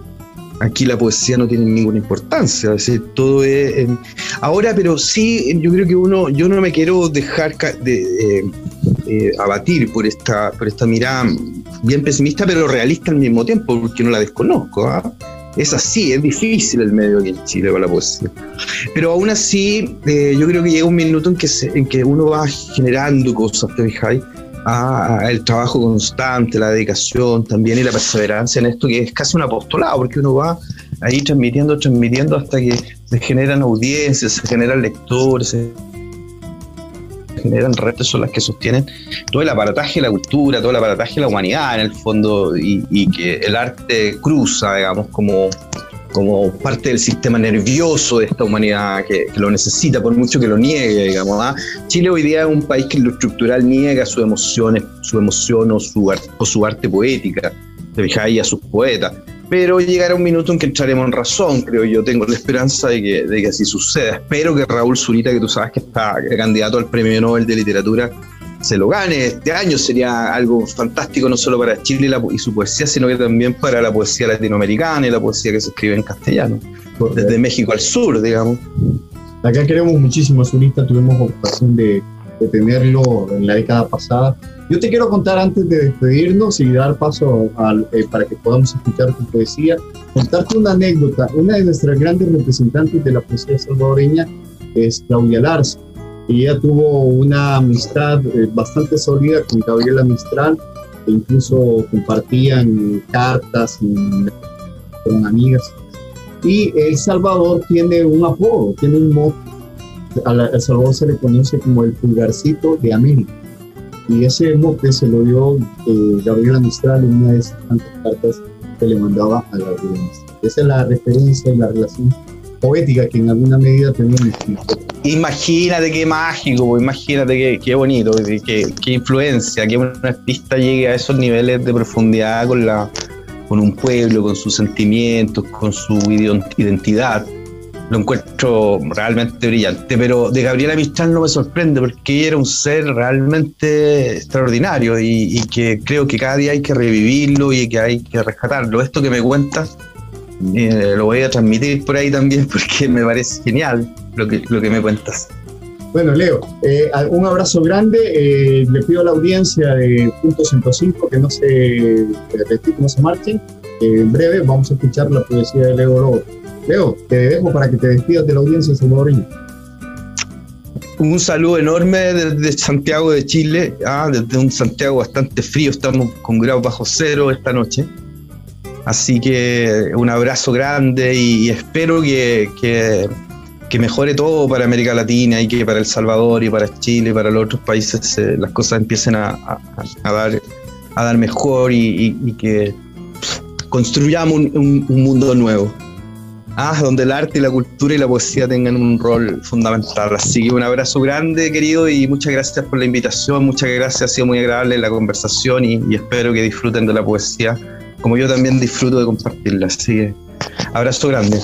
aquí la poesía no tiene ninguna importancia, todo es... ahora, pero sí, yo creo que uno, yo no me quiero dejar de, eh, eh, abatir por esta, por esta mirada bien pesimista, pero realista al mismo tiempo, porque no la desconozco. ¿ah? Es así, es difícil el medio aquí en Chile para la poesía. Pero aún así, eh, yo creo que llega un minuto en que, en que uno va generando cosas, ¿te fijáis? el trabajo constante, la dedicación también y la perseverancia en esto que es casi un apostolado, porque uno va ahí transmitiendo, transmitiendo hasta que se generan audiencias, se generan lectores, se generan redes son las que sostienen todo el aparataje de la cultura, todo el aparataje de la humanidad en el fondo y, y que el arte cruza, digamos, como como parte del sistema nervioso de esta humanidad que, lo necesita, por mucho que lo niegue, digamos. ¿ah? Chile hoy día es un país que en lo estructural niega sus emociones, su emoción o su, o su arte poética, te fijáis, a sus poetas. Pero llegará un minuto en que entraremos en razón, creo yo. Tengo la esperanza de que, de que así suceda. Espero que Raúl Zurita, que tú sabes que está candidato al Premio Nobel de Literatura, se lo gane este año sería algo fantástico no solo para Chile y, su poesía, sino que también para la poesía latinoamericana y la poesía que se escribe en castellano, desde México al sur, digamos. Acá queremos muchísimo a Zurita, tuvimos ocasión de, de, tenerlo en la década pasada. Yo te quiero contar antes de despedirnos y dar paso eh, para que podamos escuchar tu poesía, contarte una anécdota. Una de nuestras grandes representantes de la poesía salvadoreña es Claudia Larza ella tuvo una amistad eh, bastante sólida con Gabriela Mistral, e incluso compartían cartas con amigas. Y El Salvador tiene un apodo, tiene un modo. A El Salvador se le conoce como el pulgarcito de América. Y ese mote se lo dio eh, Gabriela Mistral en una de esas tantas cartas que le mandaba a Gabriela Mistral. Esa es la referencia y la relación poética que en alguna medida tenemos. Imagínate qué mágico, imagínate qué, bonito, qué, qué, influencia, que un artista llegue a esos niveles de profundidad con, la, con un pueblo, con sus sentimientos, con su identidad. Lo encuentro realmente brillante, pero de Gabriela Mistral no me sorprende porque ella era un ser realmente extraordinario y, que creo que cada día hay que revivirlo y que hay que rescatarlo. Esto que me cuentas eh, lo voy a transmitir por ahí también porque me parece genial lo que, lo que me cuentas. Bueno, Leo, eh, un abrazo grande. Eh, le pido a la audiencia de Punto 105 que no se, no se marchen. en breve vamos a escuchar la poesía de Leo Lobo. Leo, te dejo para que te despidas de la audiencia salvadoreña. Un saludo enorme desde Santiago de Chile, ah, desde un Santiago bastante frío, estamos con grados bajo cero esta noche. Así que un abrazo grande y, espero que, mejore todo para América Latina y que para El Salvador y para Chile y para los otros países eh, las cosas empiecen a, dar, a dar mejor y, que construyamos un, mundo nuevo. Ah, donde el arte y la cultura y la poesía tengan un rol fundamental. Así que un abrazo grande, querido, y muchas gracias por la invitación, muchas gracias, ha sido muy agradable la conversación y espero que disfruten de la poesía como yo también disfruto de compartirla. Así que abrazo grande.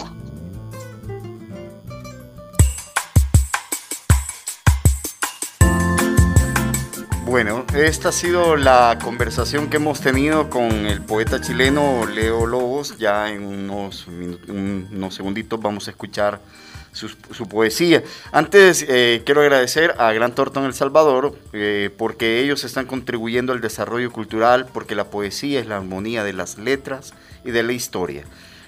Esta ha sido la conversación que hemos tenido con el poeta chileno Leo Lobos. Ya en unos, unos segunditos vamos a escuchar su, poesía. Antes eh, quiero agradecer a Gran Tortón El Salvador eh, porque ellos están contribuyendo al desarrollo cultural, porque la poesía es la armonía de las letras y de la historia.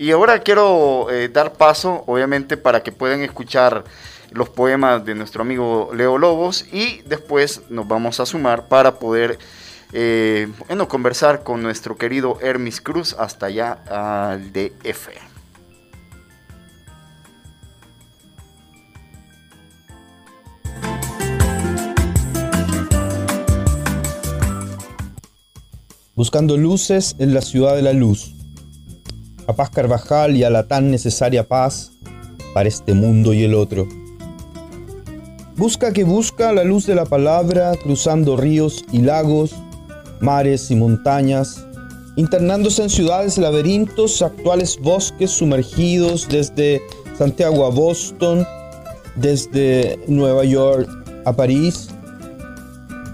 Y ahora quiero eh, dar paso, obviamente, para que puedan escuchar los poemas de nuestro amigo Leo Lobos y después nos vamos a sumar para poder eh, bueno, conversar con nuestro querido Hermis Cruz hasta allá al DF. buscando luces en la ciudad de la luz, a paz Carvajal y a la tan necesaria paz para este mundo y el otro. Busca que busca la luz de la palabra, cruzando ríos y lagos, mares y montañas, internándose en ciudades laberintos, actuales bosques sumergidos desde Santiago a Boston, desde Nueva York a París,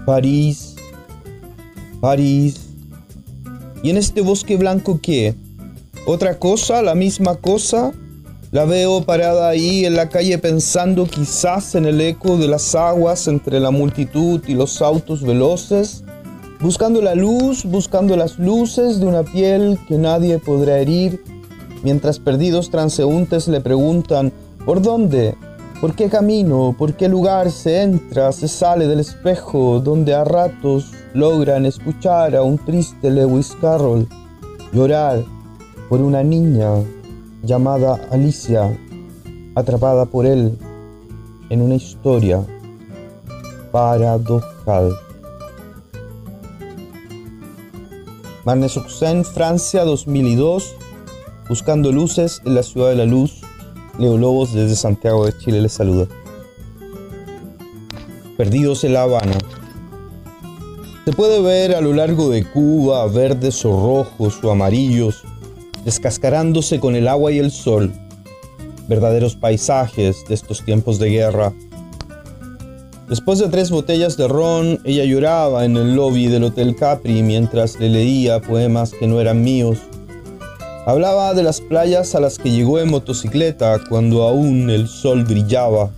París, París, y en este bosque blanco, ¿qué? ¿Otra cosa? ¿La misma cosa? La veo parada ahí en la calle pensando quizás en el eco de las aguas entre la multitud y los autos veloces, buscando la luz, buscando las luces de una piel que nadie podrá herir, mientras perdidos transeúntes le preguntan, ¿por dónde? ¿Por qué camino? ¿Por qué lugar se entra, se sale del espejo donde a ratos logran escuchar a un triste Lewis Carroll llorar por una niña llamada Alicia, atrapada por él en una historia paradojal. Marne-sur-Seine, Francia 2002. Buscando luces en la ciudad de la luz. Leo Lobos desde Santiago de Chile les saluda. Perdidos en La Habana. Se puede ver a lo largo de Cuba verdes o rojos o amarillos, descascarándose con el agua y el sol, verdaderos paisajes de estos tiempos de guerra. Después de tres botellas de ron, ella lloraba en el lobby del Hotel Capri mientras le leía poemas que no eran míos. Hablaba de las playas a las que llegó en motocicleta cuando aún el sol brillaba.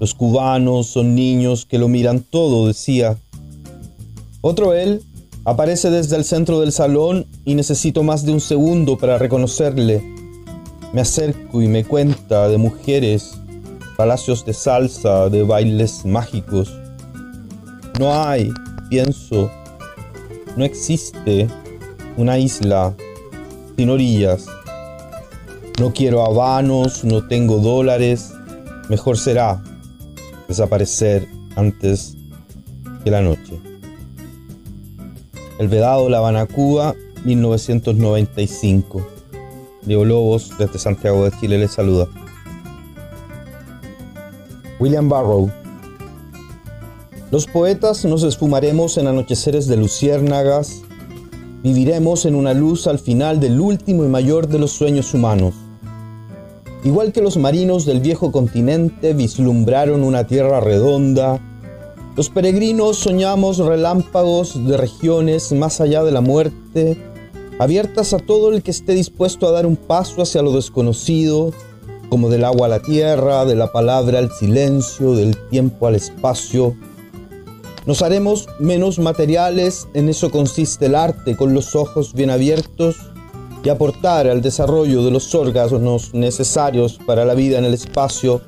Los cubanos son niños que lo miran todo, decía. Otro él aparece desde el centro del salón y necesito más de un segundo para reconocerle. Me acerco y me cuenta de mujeres, palacios de salsa, de bailes mágicos. No hay, pienso, no existe una isla sin orillas. No quiero habanos, no tengo dólares. Mejor será desaparecer antes que la noche. El Vedado, La Habana, Cuba, 1995. Diego Lobos, desde Santiago de Chile, les saluda. William Barrow. Los poetas nos esfumaremos en anocheceres de luciérnagas, viviremos en una luz al final del último y mayor de los sueños humanos. Igual que los marinos del viejo continente vislumbraron una tierra redonda, los peregrinos soñamos relámpagos de regiones más allá de la muerte, abiertas a todo el que esté dispuesto a dar un paso hacia lo desconocido, como del agua a la tierra, de la palabra al silencio, del tiempo al espacio. Nos haremos menos materiales, en eso consiste el arte, con los ojos bien abiertos, y aportar al desarrollo de los órganos necesarios para la vida en el espacio.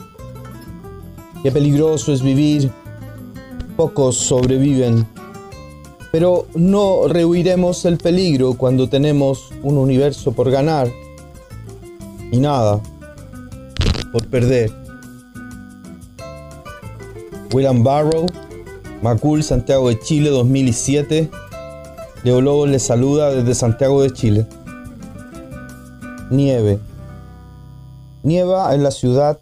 Qué peligroso es vivir pocos sobreviven. Pero no rehuiremos el peligro cuando tenemos un universo por ganar y nada por perder. William Barrow, Macul, Santiago de Chile 2007. Leo Lobos les saluda desde Santiago de Chile. Nieve. Nieva en la ciudad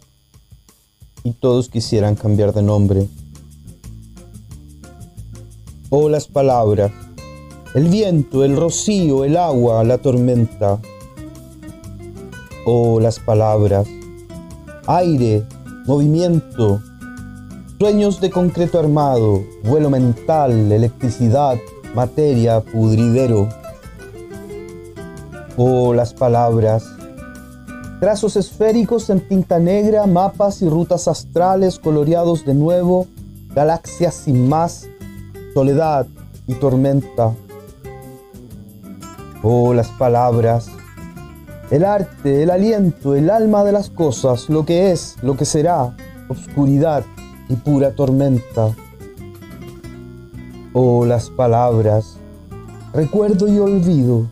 y todos quisieran cambiar de nombre o las palabras, el viento, el rocío, el agua, la tormenta, o las palabras, aire, movimiento, sueños de concreto armado, vuelo mental, electricidad, materia, pudridero, o las palabras, trazos esféricos en tinta negra, mapas y rutas astrales coloreados de nuevo, galaxias sin más, soledad y tormenta. Oh, las palabras, el arte, el aliento, el alma de las cosas, lo que es, lo que será, oscuridad y pura tormenta. Oh, las palabras, recuerdo y olvido,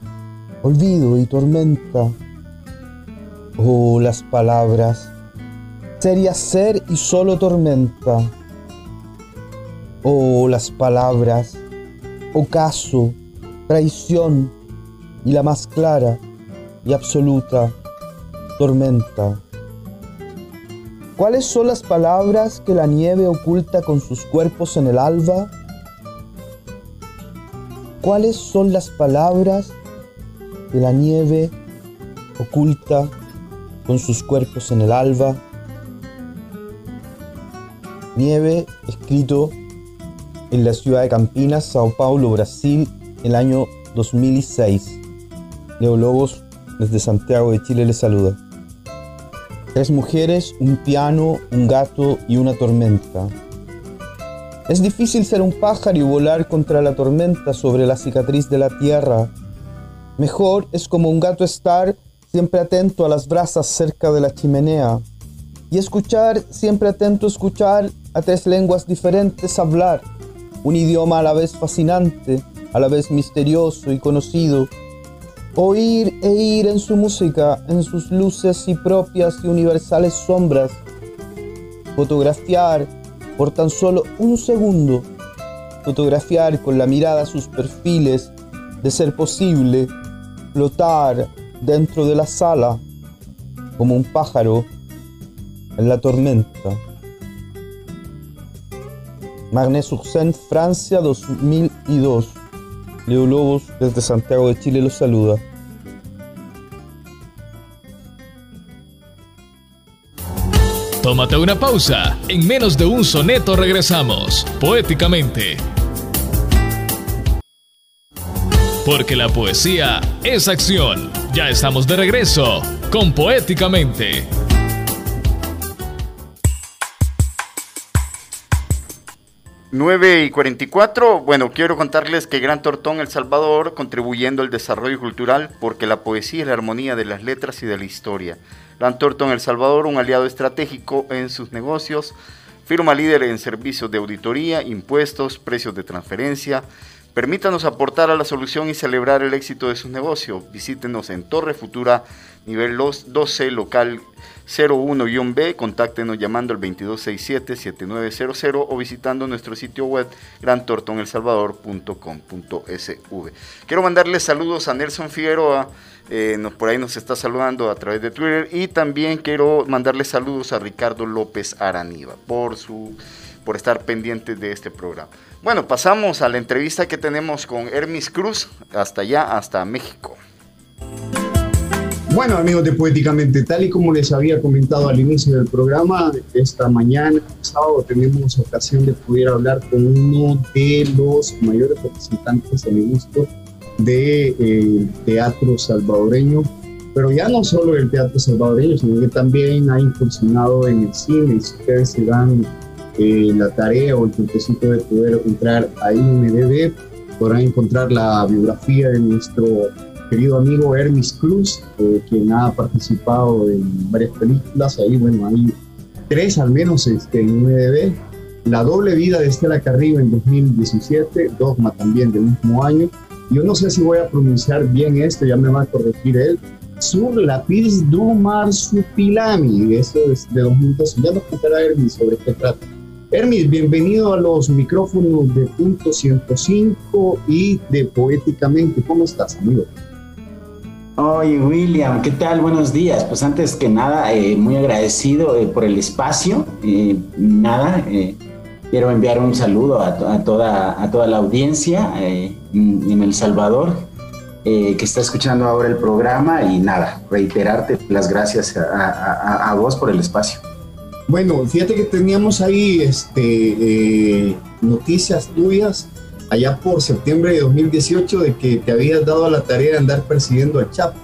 olvido y tormenta. Oh, las palabras, sería ser y solo tormenta o las palabras, ocaso, traición y la más clara y absoluta tormenta. ¿Cuáles son las palabras que la nieve oculta con sus cuerpos en el alba? ¿Cuáles son las palabras que la nieve oculta con sus cuerpos en el alba? Nieve escrito en la ciudad de Campinas, Sao Paulo, Brasil, el año 2006. Leo Lobos, desde Santiago de Chile, les saluda. Tres mujeres, un piano, un gato y una tormenta. Es difícil ser un pájaro y volar contra la tormenta sobre la cicatriz de la tierra. Mejor es como un gato estar siempre atento a las brasas cerca de la chimenea y escuchar, siempre atento escuchar a tres lenguas diferentes hablar un idioma a la vez fascinante, a la vez misterioso y conocido. Oír e ir en su música, en sus luces y propias y universales sombras. Fotografiar por tan solo un segundo. Fotografiar con la mirada sus perfiles de ser posible, flotar dentro de la sala como un pájaro en la tormenta. Magné Sursen, Francia 2002. Leo Lobos desde Santiago de Chile los saluda. Tómate una pausa. En menos de un soneto regresamos, poéticamente. Porque la poesía es acción. Ya estamos de regreso con Poéticamente. Nueve y 44. Bueno, quiero contarles que Gran Tortón El Salvador contribuyendo al desarrollo cultural porque la poesía es la armonía de las letras y de la historia. Gran Tortón El Salvador, un aliado estratégico en sus negocios, firma líder en servicios de auditoría, impuestos, precios de transferencia, Permítanos aportar a la solución y celebrar el éxito de sus negocios. Visítenos en Torre Futura, nivel 12, local 01-B. Contáctenos llamando al 2267-7900 o visitando nuestro sitio web grantortonelsalvador.com.sv. Quiero mandarles saludos a Nelson Figueroa. Eh, nos, por ahí nos está saludando a través de Twitter y también quiero mandarles saludos a Ricardo López Araniva por su por estar pendientes de este programa. Bueno, pasamos a la entrevista que tenemos con Hermis Cruz, hasta allá, hasta México. Bueno, amigos de Poéticamente, tal y como les había comentado al inicio del programa, esta mañana, sábado, tenemos ocasión de poder hablar con uno de los mayores representantes, a mi gusto, del de, eh, teatro salvadoreño, pero ya no solo el teatro salvadoreño, sino que también ha incursionado en el cine. Si ustedes se dan eh, la tarea o el tiempecito de poder entrar a IMDB, podrán encontrar la biografía de nuestro querido amigo Hermes Cruz, eh, quien ha participado en varias películas. Ahí, bueno, hay tres al menos este, en IMDB. La doble vida de Estela Carrillo en 2017, Dogma también del mismo año. Yo no sé si voy a pronunciar bien esto, ya me va a corregir él. Sur Lapis du Marsupilami, eso es de 2012. Ya nos contará Hermes sobre qué trata. Hermes, bienvenido a los micrófonos de Punto 105 y de Poéticamente. ¿Cómo estás, amigo? Oye, William, ¿qué tal? Buenos días. Pues antes que nada, eh, muy agradecido eh, por el espacio. Eh, nada, quiero enviar un saludo a, toda, a toda la audiencia en El Salvador que está escuchando ahora el programa y nada, reiterarte las gracias a vos por el espacio. Bueno, fíjate que teníamos ahí este, eh, noticias tuyas allá por septiembre de 2018 de que te habías dado la tarea de andar persiguiendo al Chapo.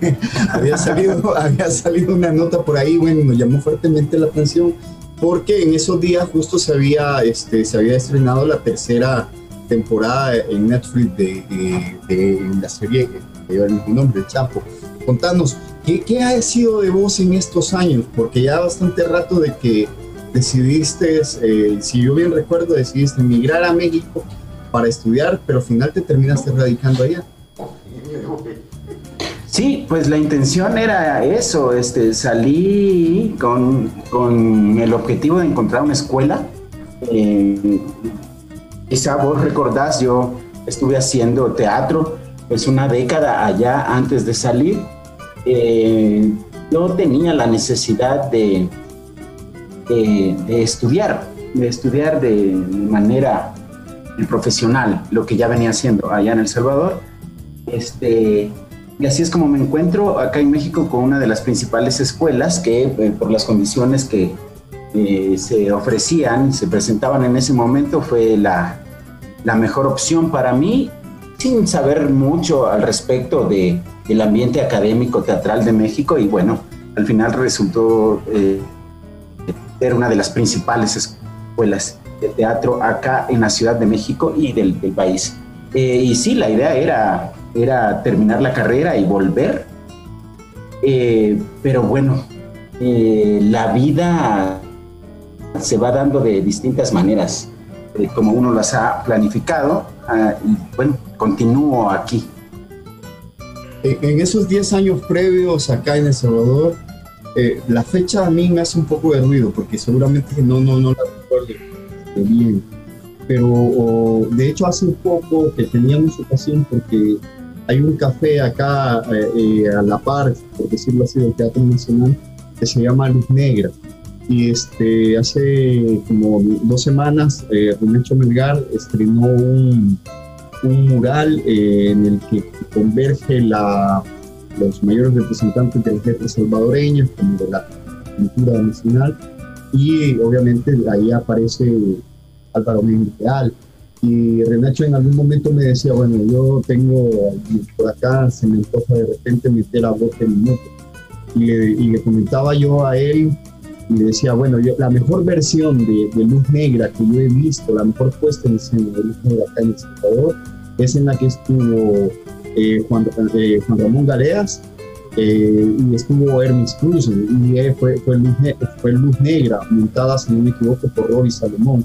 había, salido, había salido una nota por ahí, bueno, nos llamó fuertemente la atención porque en esos días justo se había, este, se había estrenado la tercera temporada en Netflix de, la serie que lleva el mismo nombre, Chapo. Contanos, ¿Qué, ha sido de vos en estos años? Porque ya bastante rato de que decidiste, eh, si yo bien recuerdo, decidiste emigrar a México para estudiar, pero al final te terminaste radicando allá. Sí, pues la intención era eso, este, salí con, el objetivo de encontrar una escuela. Eh, quizá vos recordás, yo estuve haciendo teatro pues una década allá antes de salir eh, yo tenía la necesidad de, de, estudiar, de estudiar de manera profesional, lo que ya venía haciendo allá en El Salvador. Este, y así es como me encuentro acá en México con una de las principales escuelas que eh, por las condiciones que eh, se ofrecían, se presentaban en ese momento, fue la, la mejor opción para mí, sin saber mucho al respecto de, el ambiente académico teatral de México y bueno, al final resultó eh, ser una de las principales escuelas de teatro acá en la Ciudad de México y del, país. Eh, y sí, la idea era, era terminar la carrera y volver, eh, pero bueno, la vida se va dando de distintas maneras, como uno las ha planificado, ah, y bueno, continúo aquí en esos 10 años previos acá en El Salvador, eh, la fecha a mí me hace un poco de ruido, porque seguramente no, no, no la recuerdo bien. pero de hecho hace un poco que teníamos ocasión porque hay un café acá eh, eh, a la par, por decirlo así, del Teatro Nacional, que se llama Luz Negra. Y este, hace como dos semanas, eh, Melgar estrenó un, un mural eh, en el que converge la, los mayores representantes de las letras salvadoreñas, como de la cultura nacional, y obviamente ahí aparece Álvaro Méndez Real. Y Renacho en algún momento me decía, bueno, yo tengo por acá, se me antoja de repente meter a voz en moto. Y le, y le comentaba yo a él y decía, bueno, yo, la mejor versión de, de, Luz Negra que yo he visto, la mejor puesta en escena de Luz Negra acá en El Salvador, es en la que estuvo eh, Juan, eh, Juan, Ramón Galeas eh, y estuvo Hermes Cruz, y fue, fue, Luz fue, Luz Negra, montada, si no me equivoco, por Roby Salomón.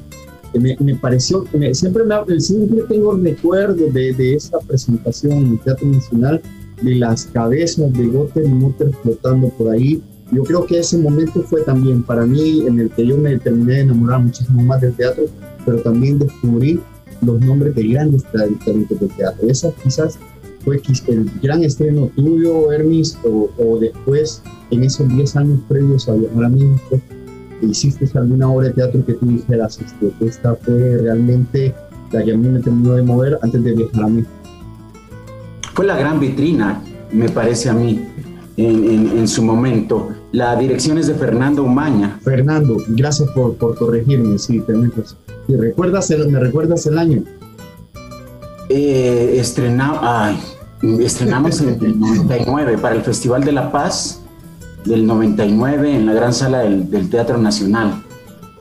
Me, me, pareció, me, siempre, me, siempre tengo recuerdos de, de esa presentación en el Teatro Nacional, de las cabezas de Gotter y Mutter flotando por ahí, yo creo que ese momento fue también para mí en el que yo me terminé de enamorar muchísimo más del teatro, pero también descubrí los nombres de grandes talentos del teatro. Esa quizás fue el gran estreno tuyo, Hermes, o, o después, en esos 10 años previos a viajar a México, hiciste alguna obra de teatro que tú dijeras, este, esta fue realmente la que a mí me terminó de mover antes de viajar a México. Fue la gran vitrina, me parece a mí, en, en, su momento. La dirección es de Fernando Umaña. Fernando, gracias por, por corregirme, sí, ¿Y recuerdas el, ¿Me recuerdas el año? Eh, estrenamos, ay, estrenamos en el 99 para el Festival de la Paz del 99 en la gran sala del, del Teatro Nacional.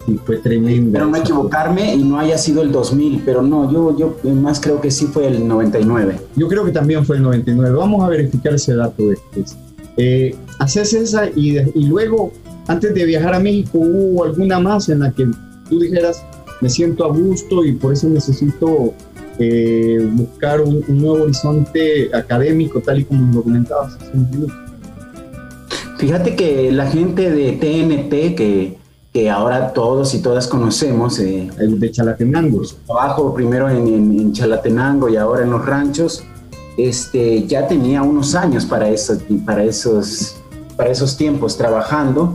Y fue tremendo. Pero no equivocarme y no haya sido el 2000, pero no, yo, yo más creo que sí fue el 99. Yo creo que también fue el 99. Vamos a verificar ese dato después. Eh, haces esa y, y, luego, antes de viajar a México, ¿hubo alguna más en la que tú dijeras, me siento a gusto y por eso necesito eh, buscar un, un, nuevo horizonte académico, tal y como lo comentabas hace un minuto? Fíjate que la gente de TNT, que, que ahora todos y todas conocemos, eh, el de Chalatenango, trabajo primero en, en, en Chalatenango y ahora en los ranchos, este, ya tenía unos años para, eso, para, esos, para esos tiempos trabajando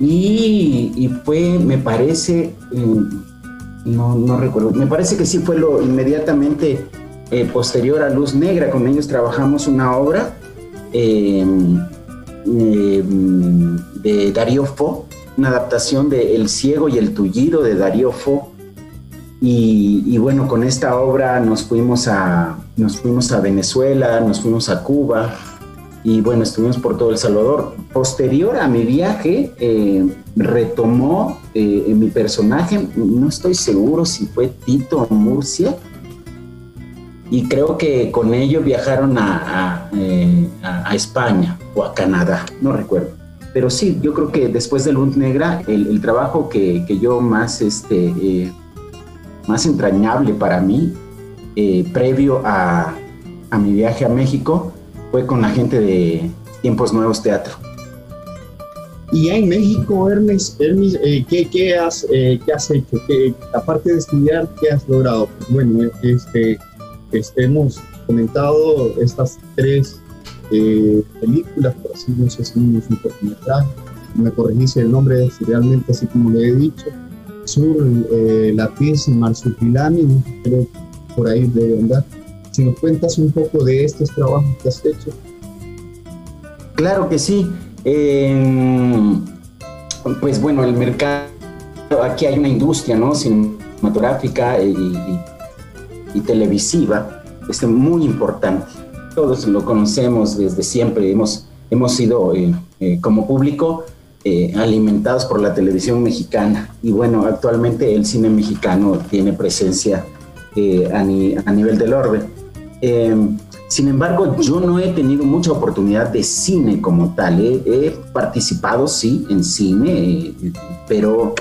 y, y fue, me parece, no, no, recuerdo, me parece que sí fue lo inmediatamente eh, posterior a Luz Negra, con ellos trabajamos una obra eh, eh, de Darío Fo, una adaptación de El ciego y el tullido de Darío Fo. Y, y, bueno, con esta obra nos fuimos, a, nos fuimos a Venezuela, nos fuimos a Cuba y bueno, estuvimos por todo El Salvador. Posterior a mi viaje, eh, retomó eh, mi personaje, no estoy seguro si fue Tito Murcia, y creo que con ello viajaron eh, a, España o a Canadá, no recuerdo. Pero sí, yo creo que después de Luz Negra, el, el trabajo que, que, yo más este, más entrañable para mí, eh, previo a, a, mi viaje a México, fue con la gente de Tiempos Nuevos Teatro. Y en México, Hermes, Hermes eh, ¿qué, qué, has, eh, ¿qué, has, hecho? ¿Qué, aparte de estudiar, ¿qué has logrado? Bueno, este, este, hemos comentado estas tres eh, películas, por así no sé si es un cortometraje, me corregiste el nombre, realmente así como lo he dicho, sur eh, lápiz marsupilami, creo por ahí debe andar. Si nos cuentas un poco de estos trabajos que has hecho. Claro que sí. Eh, pues bueno, el mercado, aquí hay una industria ¿no? cinematográfica y televisiva es muy importante. Todos lo conocemos desde siempre, hemos, hemos sido eh, eh, como público eh, alimentados por la televisión mexicana. Y bueno, actualmente el cine mexicano tiene presencia eh, a, ni, a, nivel del orbe. Eh, sin embargo, yo no he tenido mucha oportunidad de cine como tal. He participado, sí, en cine, eh, pero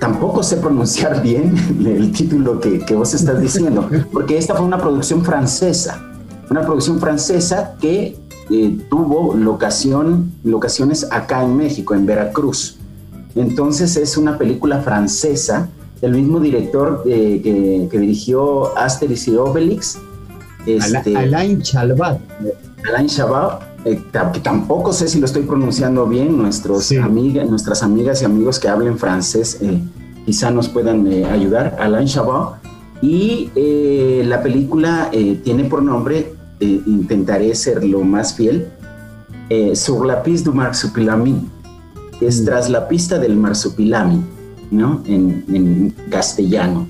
tampoco sé pronunciar bien el título que, que vos estás diciendo, porque esta fue una producción francesa. Una producción francesa que eh, tuvo locación, locaciones acá en México, en Veracruz. Entonces es una película francesa el mismo director que, dirigió Asterix y Obelix. Este, Alain Chabat. Alain Chabat, eh, que tampoco sé si lo estoy pronunciando bien, nuestros amigas, nuestras amigas y amigos que hablen francés eh, quizá nos puedan eh, ayudar. Alain Chabat. Y la película tiene por nombre, intentaré ser lo más fiel, Sur la piste du marsupilami, es mm. tras la pista del marsupilami, ¿no? En, castellano.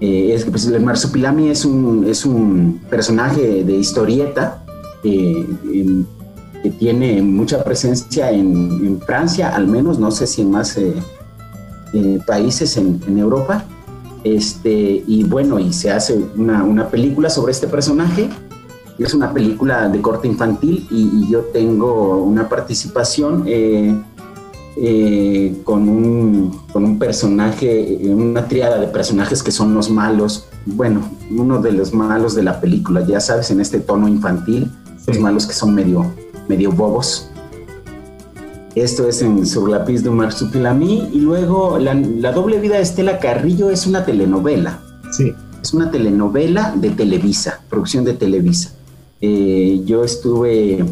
es, pues, el marsupilami es un, es un personaje de historieta que tiene mucha presencia en, Francia, al menos, no sé si en más eh, eh, países en, Europa. Este, y bueno, y se hace una, película sobre este personaje. Es una película de corte infantil y, yo tengo una participación eh, con, un, con un personaje, una triada de personajes que son los malos. Bueno, uno de los malos de la película, ya sabes, en este tono infantil los malos que son medio, medio bobos. Esto es en Sur la de Marsupilami. Y luego la, doble vida de Estela Carrillo es una telenovela. Sí. Es una telenovela de Televisa, producción de Televisa. Eh, yo estuve,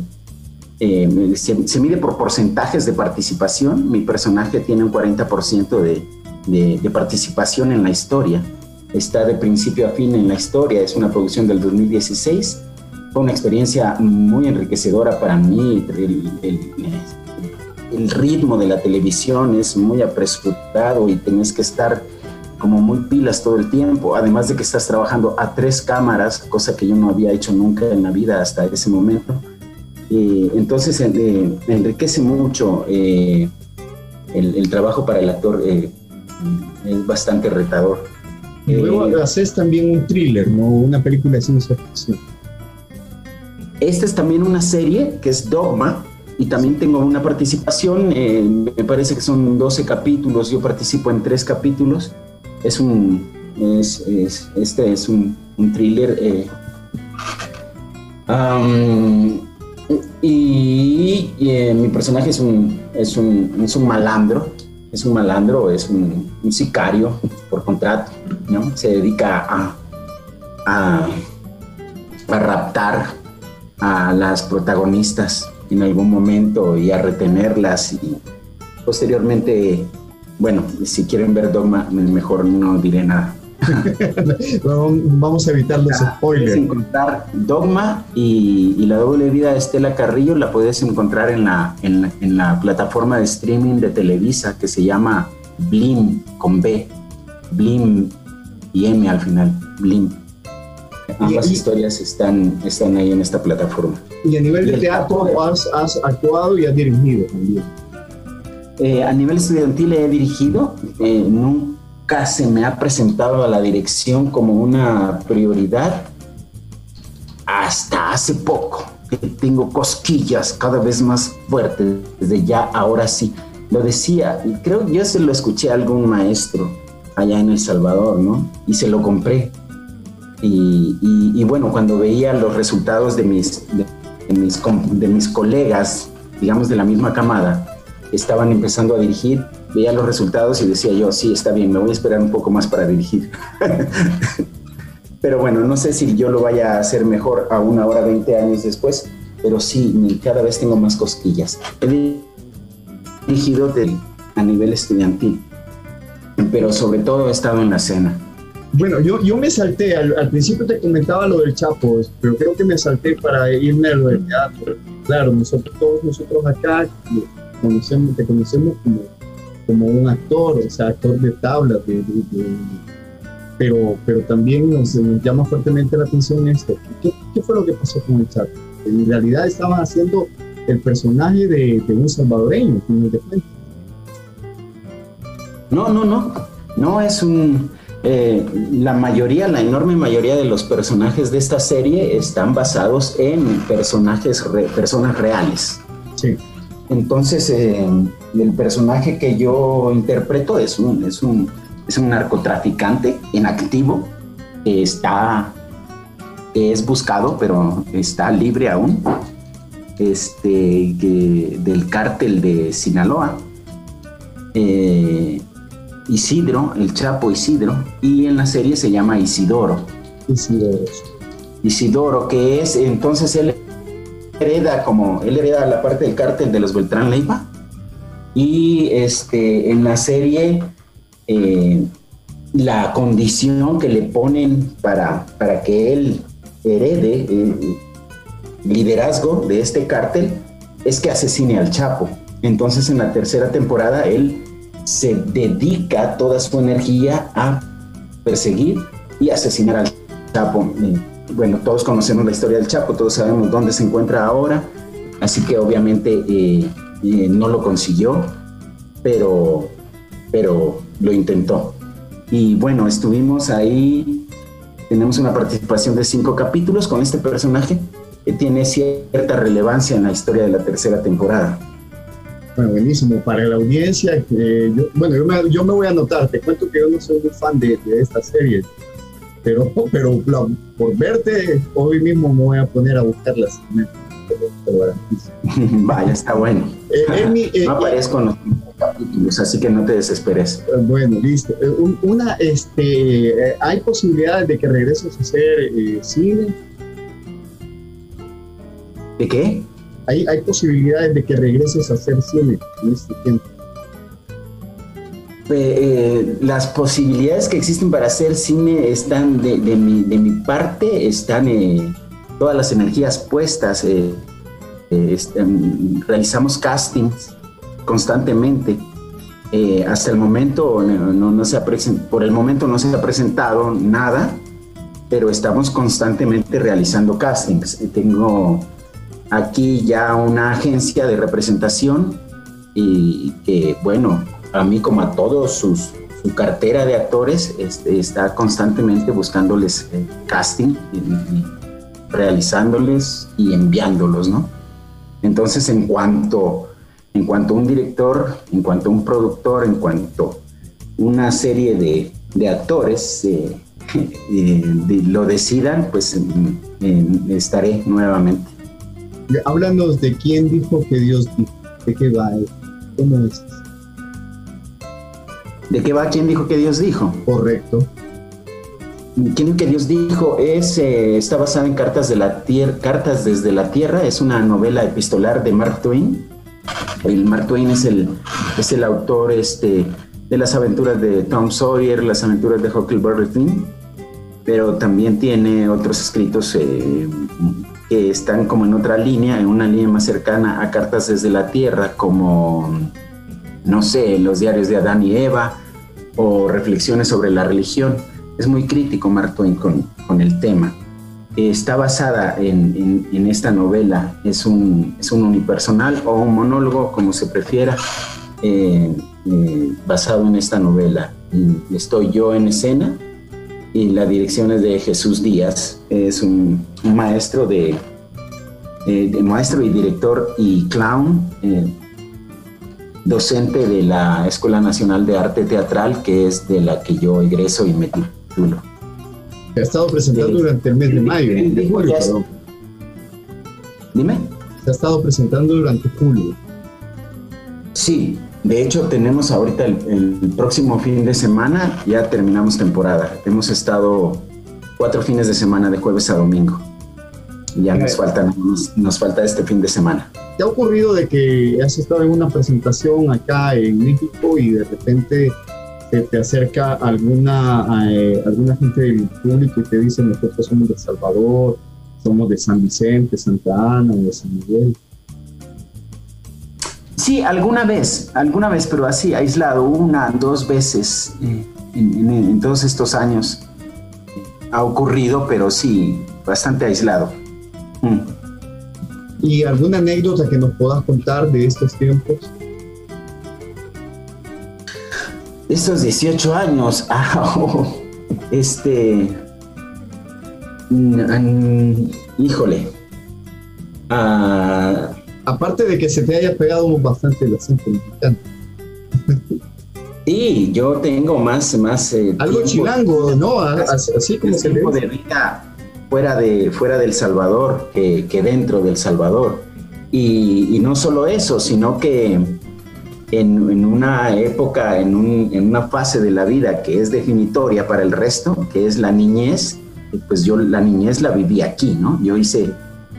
eh, se, mide por porcentajes de participación. Mi personaje tiene un 40% de, de, de participación en la historia. Está de principio a fin en la historia. Es una producción del 2016 fue una experiencia muy enriquecedora para mí. El, ritmo de la televisión es muy apresurado y tienes que estar como muy pilas todo el tiempo, además de que estás trabajando a tres cámaras, cosa que yo no había hecho nunca en la vida hasta ese momento. Entonces eh, enriquece mucho eh, el, trabajo para el actor, eh, es bastante retador. Y luego haces también un thriller, ¿no? Una película de ciencia ficción. Esta es también una serie que es Dogma y también tengo una participación, eh, me parece que son 12 capítulos, yo participo en tres capítulos. Es un, este es un, thriller. Eh, y, eh, mi personaje es un, es un, es un malandro, es un malandro, es un, sicario por contrato, ¿no? Se dedica a, a, a raptar a las protagonistas en algún momento y a retenerlas y posteriormente, bueno, si quieren ver Dogma, mejor no diré nada. Vamos a evitar los spoilers. encontrar Dogma y, la doble vida de Estela Carrillo la puedes encontrar en la, en en la plataforma de streaming de Televisa que se llama Blim con B, Blim y M al final, Blim. Ambas historias están, están ahí en esta plataforma. Y a nivel de teatro has, has, actuado y has dirigido también. Eh, a nivel estudiantil he dirigido, eh, nunca se me ha presentado a la dirección como una prioridad hasta hace poco, tengo cosquillas cada vez más fuertes, desde ya ahora sí. Lo decía, y creo yo se lo escuché a algún maestro allá en El Salvador, ¿no? Y se lo compré y, bueno, cuando veía los resultados de mis, de, mis, de mis colegas, digamos de la misma camada, estaban empezando a dirigir, veía los resultados y decía yo, sí, está bien, me voy a esperar un poco más para dirigir. pero bueno, no sé si yo lo vaya a hacer mejor a una hora 20 años después, pero sí, cada vez tengo más cosquillas. He dirigido a nivel estudiantil, pero sobre todo he estado en la escena. Bueno, yo, yo me salté, al, principio te comentaba lo del Chapo, pero creo que me salté para irme a lo del teatro. Claro, nosotros, todos nosotros acá conocemos, te conocemos como, como un actor, o sea, actor de tablas, pero, pero también nos, llama fuertemente la atención esto. ¿Qué, ¿Qué, fue lo que pasó con el Chapo? En realidad estaban haciendo el personaje de, un salvadoreño, No, no, no. No es un eh, la mayoría, la enorme mayoría de los personajes de esta serie están basados en personajes, personas reales. Sí. Entonces, eh, el personaje que yo interpreto es un, es un, es un narcotraficante en activo, está, es buscado, pero está libre aún, este, del cártel de Sinaloa. Eh, Isidro, el Chapo Isidro, y en la serie se llama Isidoro. Isidoro. Isidoro, que es entonces él hereda como él hereda la parte del cártel de los Beltrán Leiva y este en la serie eh, la condición que le ponen para, para que él herede eh, liderazgo de este cártel es que asesine al Chapo. Entonces en la tercera temporada él se dedica toda su energía a perseguir y asesinar al Chapo. Bueno, todos conocemos la historia del Chapo, todos sabemos dónde se encuentra ahora, así que obviamente eh, eh, no lo consiguió, pero, pero lo intentó. Y bueno, estuvimos ahí, tenemos una participación de cinco capítulos con este personaje que tiene cierta relevancia en la historia de la tercera temporada. Bueno, buenísimo. Para la audiencia, eh, bueno, yo me, yo me, voy a anotar, te cuento que yo no soy muy fan de, de esta serie, pero, pero por verte, hoy mismo me voy a poner a buscarlas. Vaya, está bueno. Eh, eh, no aparezco en los capítulos, así que no te desesperes. Bueno, listo. Una, este, ¿hay posibilidades de que regreses a hacer cine? ¿De qué? hay, posibilidades de que regreses a hacer cine en este tiempo. Eh, las posibilidades que existen para hacer cine están de, mi, parte, están eh, todas las energías puestas. Eh, realizamos castings constantemente. hasta el momento no, se ha por el momento no se ha presentado nada, pero estamos constantemente realizando castings. Tengo aquí ya una agencia de representación y que, bueno, a mí como a todos sus, su cartera de actores este, está constantemente buscándoles eh, casting, y, realizándoles y enviándolos, ¿no? Entonces, en cuanto, en cuanto a un director, en cuanto a un productor, en cuanto a una serie de, de actores eh, eh, lo decidan, pues estaré nuevamente. Háblanos de quién dijo que Dios dijo, de qué va, cómo es. ¿De qué va? ¿Quién dijo que Dios dijo? Correcto. ¿Quién que Dios dijo? Es, eh, está basada en Cartas, de la tierra, Cartas desde la Tierra, es una novela epistolar de Mark Twain. El Mark Twain es el, es el autor este, de las aventuras de Tom Sawyer, las aventuras de Huckleberry Finn, pero también tiene otros escritos eh, que están como en otra línea, en una línea más cercana a Cartas desde la Tierra, como, no sé, los diarios de Adán y Eva o reflexiones sobre la religión. Es muy crítico Mark Twain con, el tema. Está basada en, esta novela, es un, es un unipersonal o un monólogo, como se prefiera, eh, eh, basado en esta novela. Estoy yo en escena y la dirección es de Jesús Díaz, es un, maestro de, maestro y director y clown, eh, docente de la Escuela Nacional de Arte Teatral, que es de la que yo egreso y me titulo. Se ha estado presentando durante el mes de mayo, de julio, perdón. Dime. Se ha estado presentando durante julio. Sí, de hecho, tenemos ahorita el, próximo fin de semana, ya terminamos temporada. Hemos estado cuatro fines de semana de jueves a domingo. Ya nos falta, nos, falta este fin de semana. ¿Te ha ocurrido de que has estado en una presentación acá en México y de repente te acerca alguna, eh, alguna gente del público y te dice nosotros somos de Salvador, somos de San Vicente, Santa Ana de San Miguel? Sí, alguna vez, alguna vez, pero así, aislado, una, dos veces eh, en, todos estos años ha ocurrido, pero sí, bastante aislado. Mm. ¿Y alguna anécdota que nos puedas contar de estos tiempos? Estos 18 años, ah, oh, este, híjole, ah, aparte de que se te haya pegado bastante el acento mexicano. Sí, yo tengo más, más eh, algo chilango, ¿no? Así como se de vida fuera de fuera del Salvador que, dentro del Salvador. Y, no solo eso, sino que en, una época, en, una fase de la vida que es definitoria para el resto, que es la niñez, pues yo la niñez la viví aquí, ¿no? Yo hice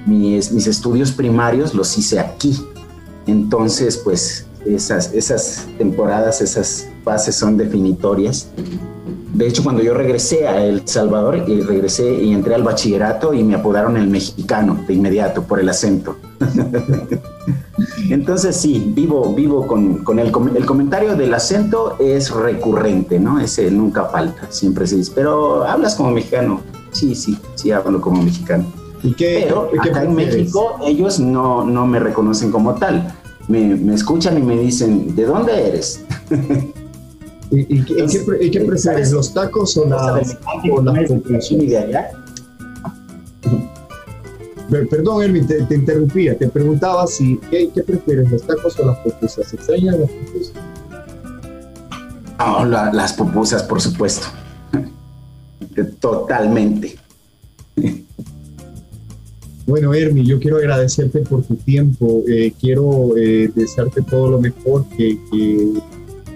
mis, mis estudios primarios, los hice aquí. Entonces, pues esas, esas temporadas, esas fases son definitorias. De hecho, cuando yo regresé a El Salvador, y regresé y entré al bachillerato y me apodaron el mexicano de inmediato por el acento. Entonces sí, vivo, vivo con, con el, el, comentario del acento es recurrente, ¿no? Ese nunca falta, siempre se dice, pero hablas como mexicano. Sí, sí, sí hablo como mexicano. ¿Y qué, pero acá en México ellos no, no me reconocen como tal. Me, me escuchan y me dicen, ¿de dónde eres? ¿Y, qué, prefieres, los tacos o, la, o las de allá? Perdón, Elvin, te, interrumpía. Te preguntaba si, ¿qué, prefieres, los tacos o las pupusas? ¿Extrañas las pupusas? No, las pupusas, por supuesto. Totalmente. Bueno, Hermi, yo quiero agradecerte por tu tiempo. Eh, quiero eh, desearte todo lo mejor, que, que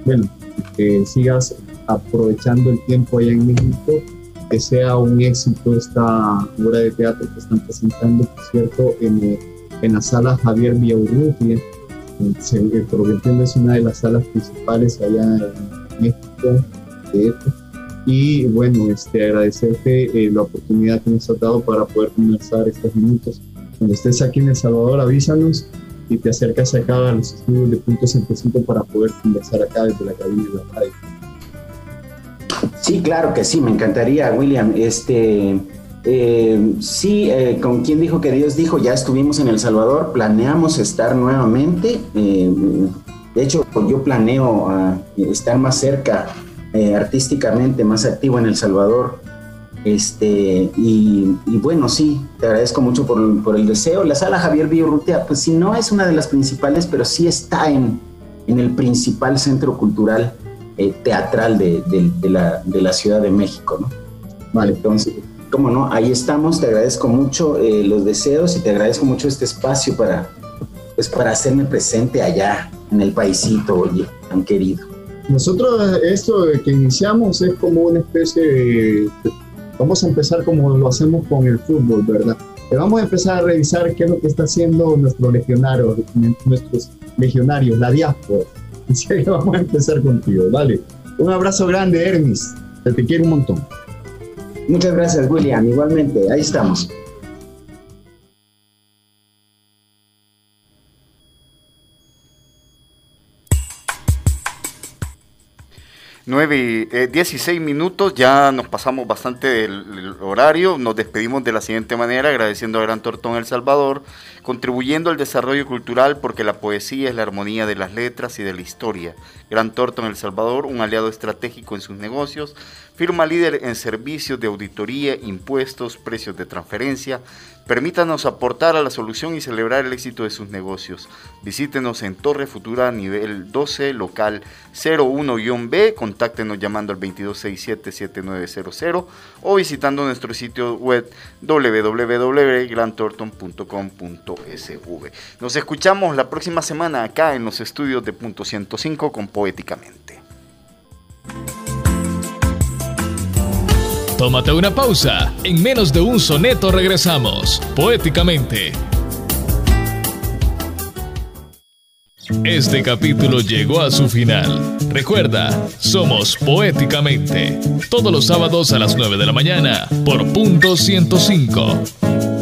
bueno, que sigas aprovechando el tiempo allá en México que sea un éxito esta obra de teatro que están presentando, por cierto, en, en la sala Javier Villaurrutia, que por lo que entiendo es una de las salas principales allá en México. Y bueno, este, agradecerte eh, la oportunidad que nos has dado para poder conversar estos minutos. Cuando estés aquí en El Salvador, avísanos y te acercas acá a los estudios de Punto 105 para poder conversar acá desde la cabina de la radio. Sí, claro que sí, me encantaría, William. Este, eh, sí, eh, con quien dijo que Dios dijo, ya estuvimos en El Salvador, planeamos estar nuevamente. Eh, de hecho, yo planeo ah, estar más cerca artísticamente, más activo en El Salvador. Este, y, bueno, sí, te agradezco mucho por, el deseo. La sala Javier Rutia, pues sí, no es una de las principales, pero sí está en, en el principal centro cultural eh, teatral de, la, Ciudad de México, ¿no? Vale, entonces, cómo no, ahí estamos, te agradezco mucho eh, los deseos y te agradezco mucho este espacio para, pues, para hacerme presente allá, en el paisito, oye, tan querido. Nosotros esto que iniciamos es como una especie de... Vamos a empezar como lo hacemos con el fútbol, ¿verdad? vamos a empezar a revisar qué es lo que está haciendo nuestros legionarios, nuestros legionarios, la diáspora que vamos a empezar contigo, vale. Un abrazo grande, Hermes. Te quiero un montón. Muchas gracias, William. Igualmente, ahí estamos. 9 y 16 eh, minutos, ya nos pasamos bastante del, horario, nos despedimos de la siguiente manera, agradeciendo a Gran Tortón El Salvador, contribuyendo al desarrollo cultural porque la poesía es la armonía de las letras y de la historia. Gran Tortón El Salvador, un aliado estratégico en sus negocios, firma líder en servicios de auditoría, impuestos, precios de transferencia, Permítanos aportar a la solución y celebrar el éxito de sus negocios. Visítenos en Torre Futura nivel 12, local 01-B. Contáctenos llamando al 2267-7900 o visitando nuestro sitio web www.grantorton.com.sv. Nos escuchamos la próxima semana acá en los estudios de Punto 105 con Poéticamente. Tómate una pausa. En menos de un soneto regresamos, poéticamente. Este capítulo llegó a su final. Recuerda, somos Poéticamente, todos los sábados a las 9 de la mañana por punto 105.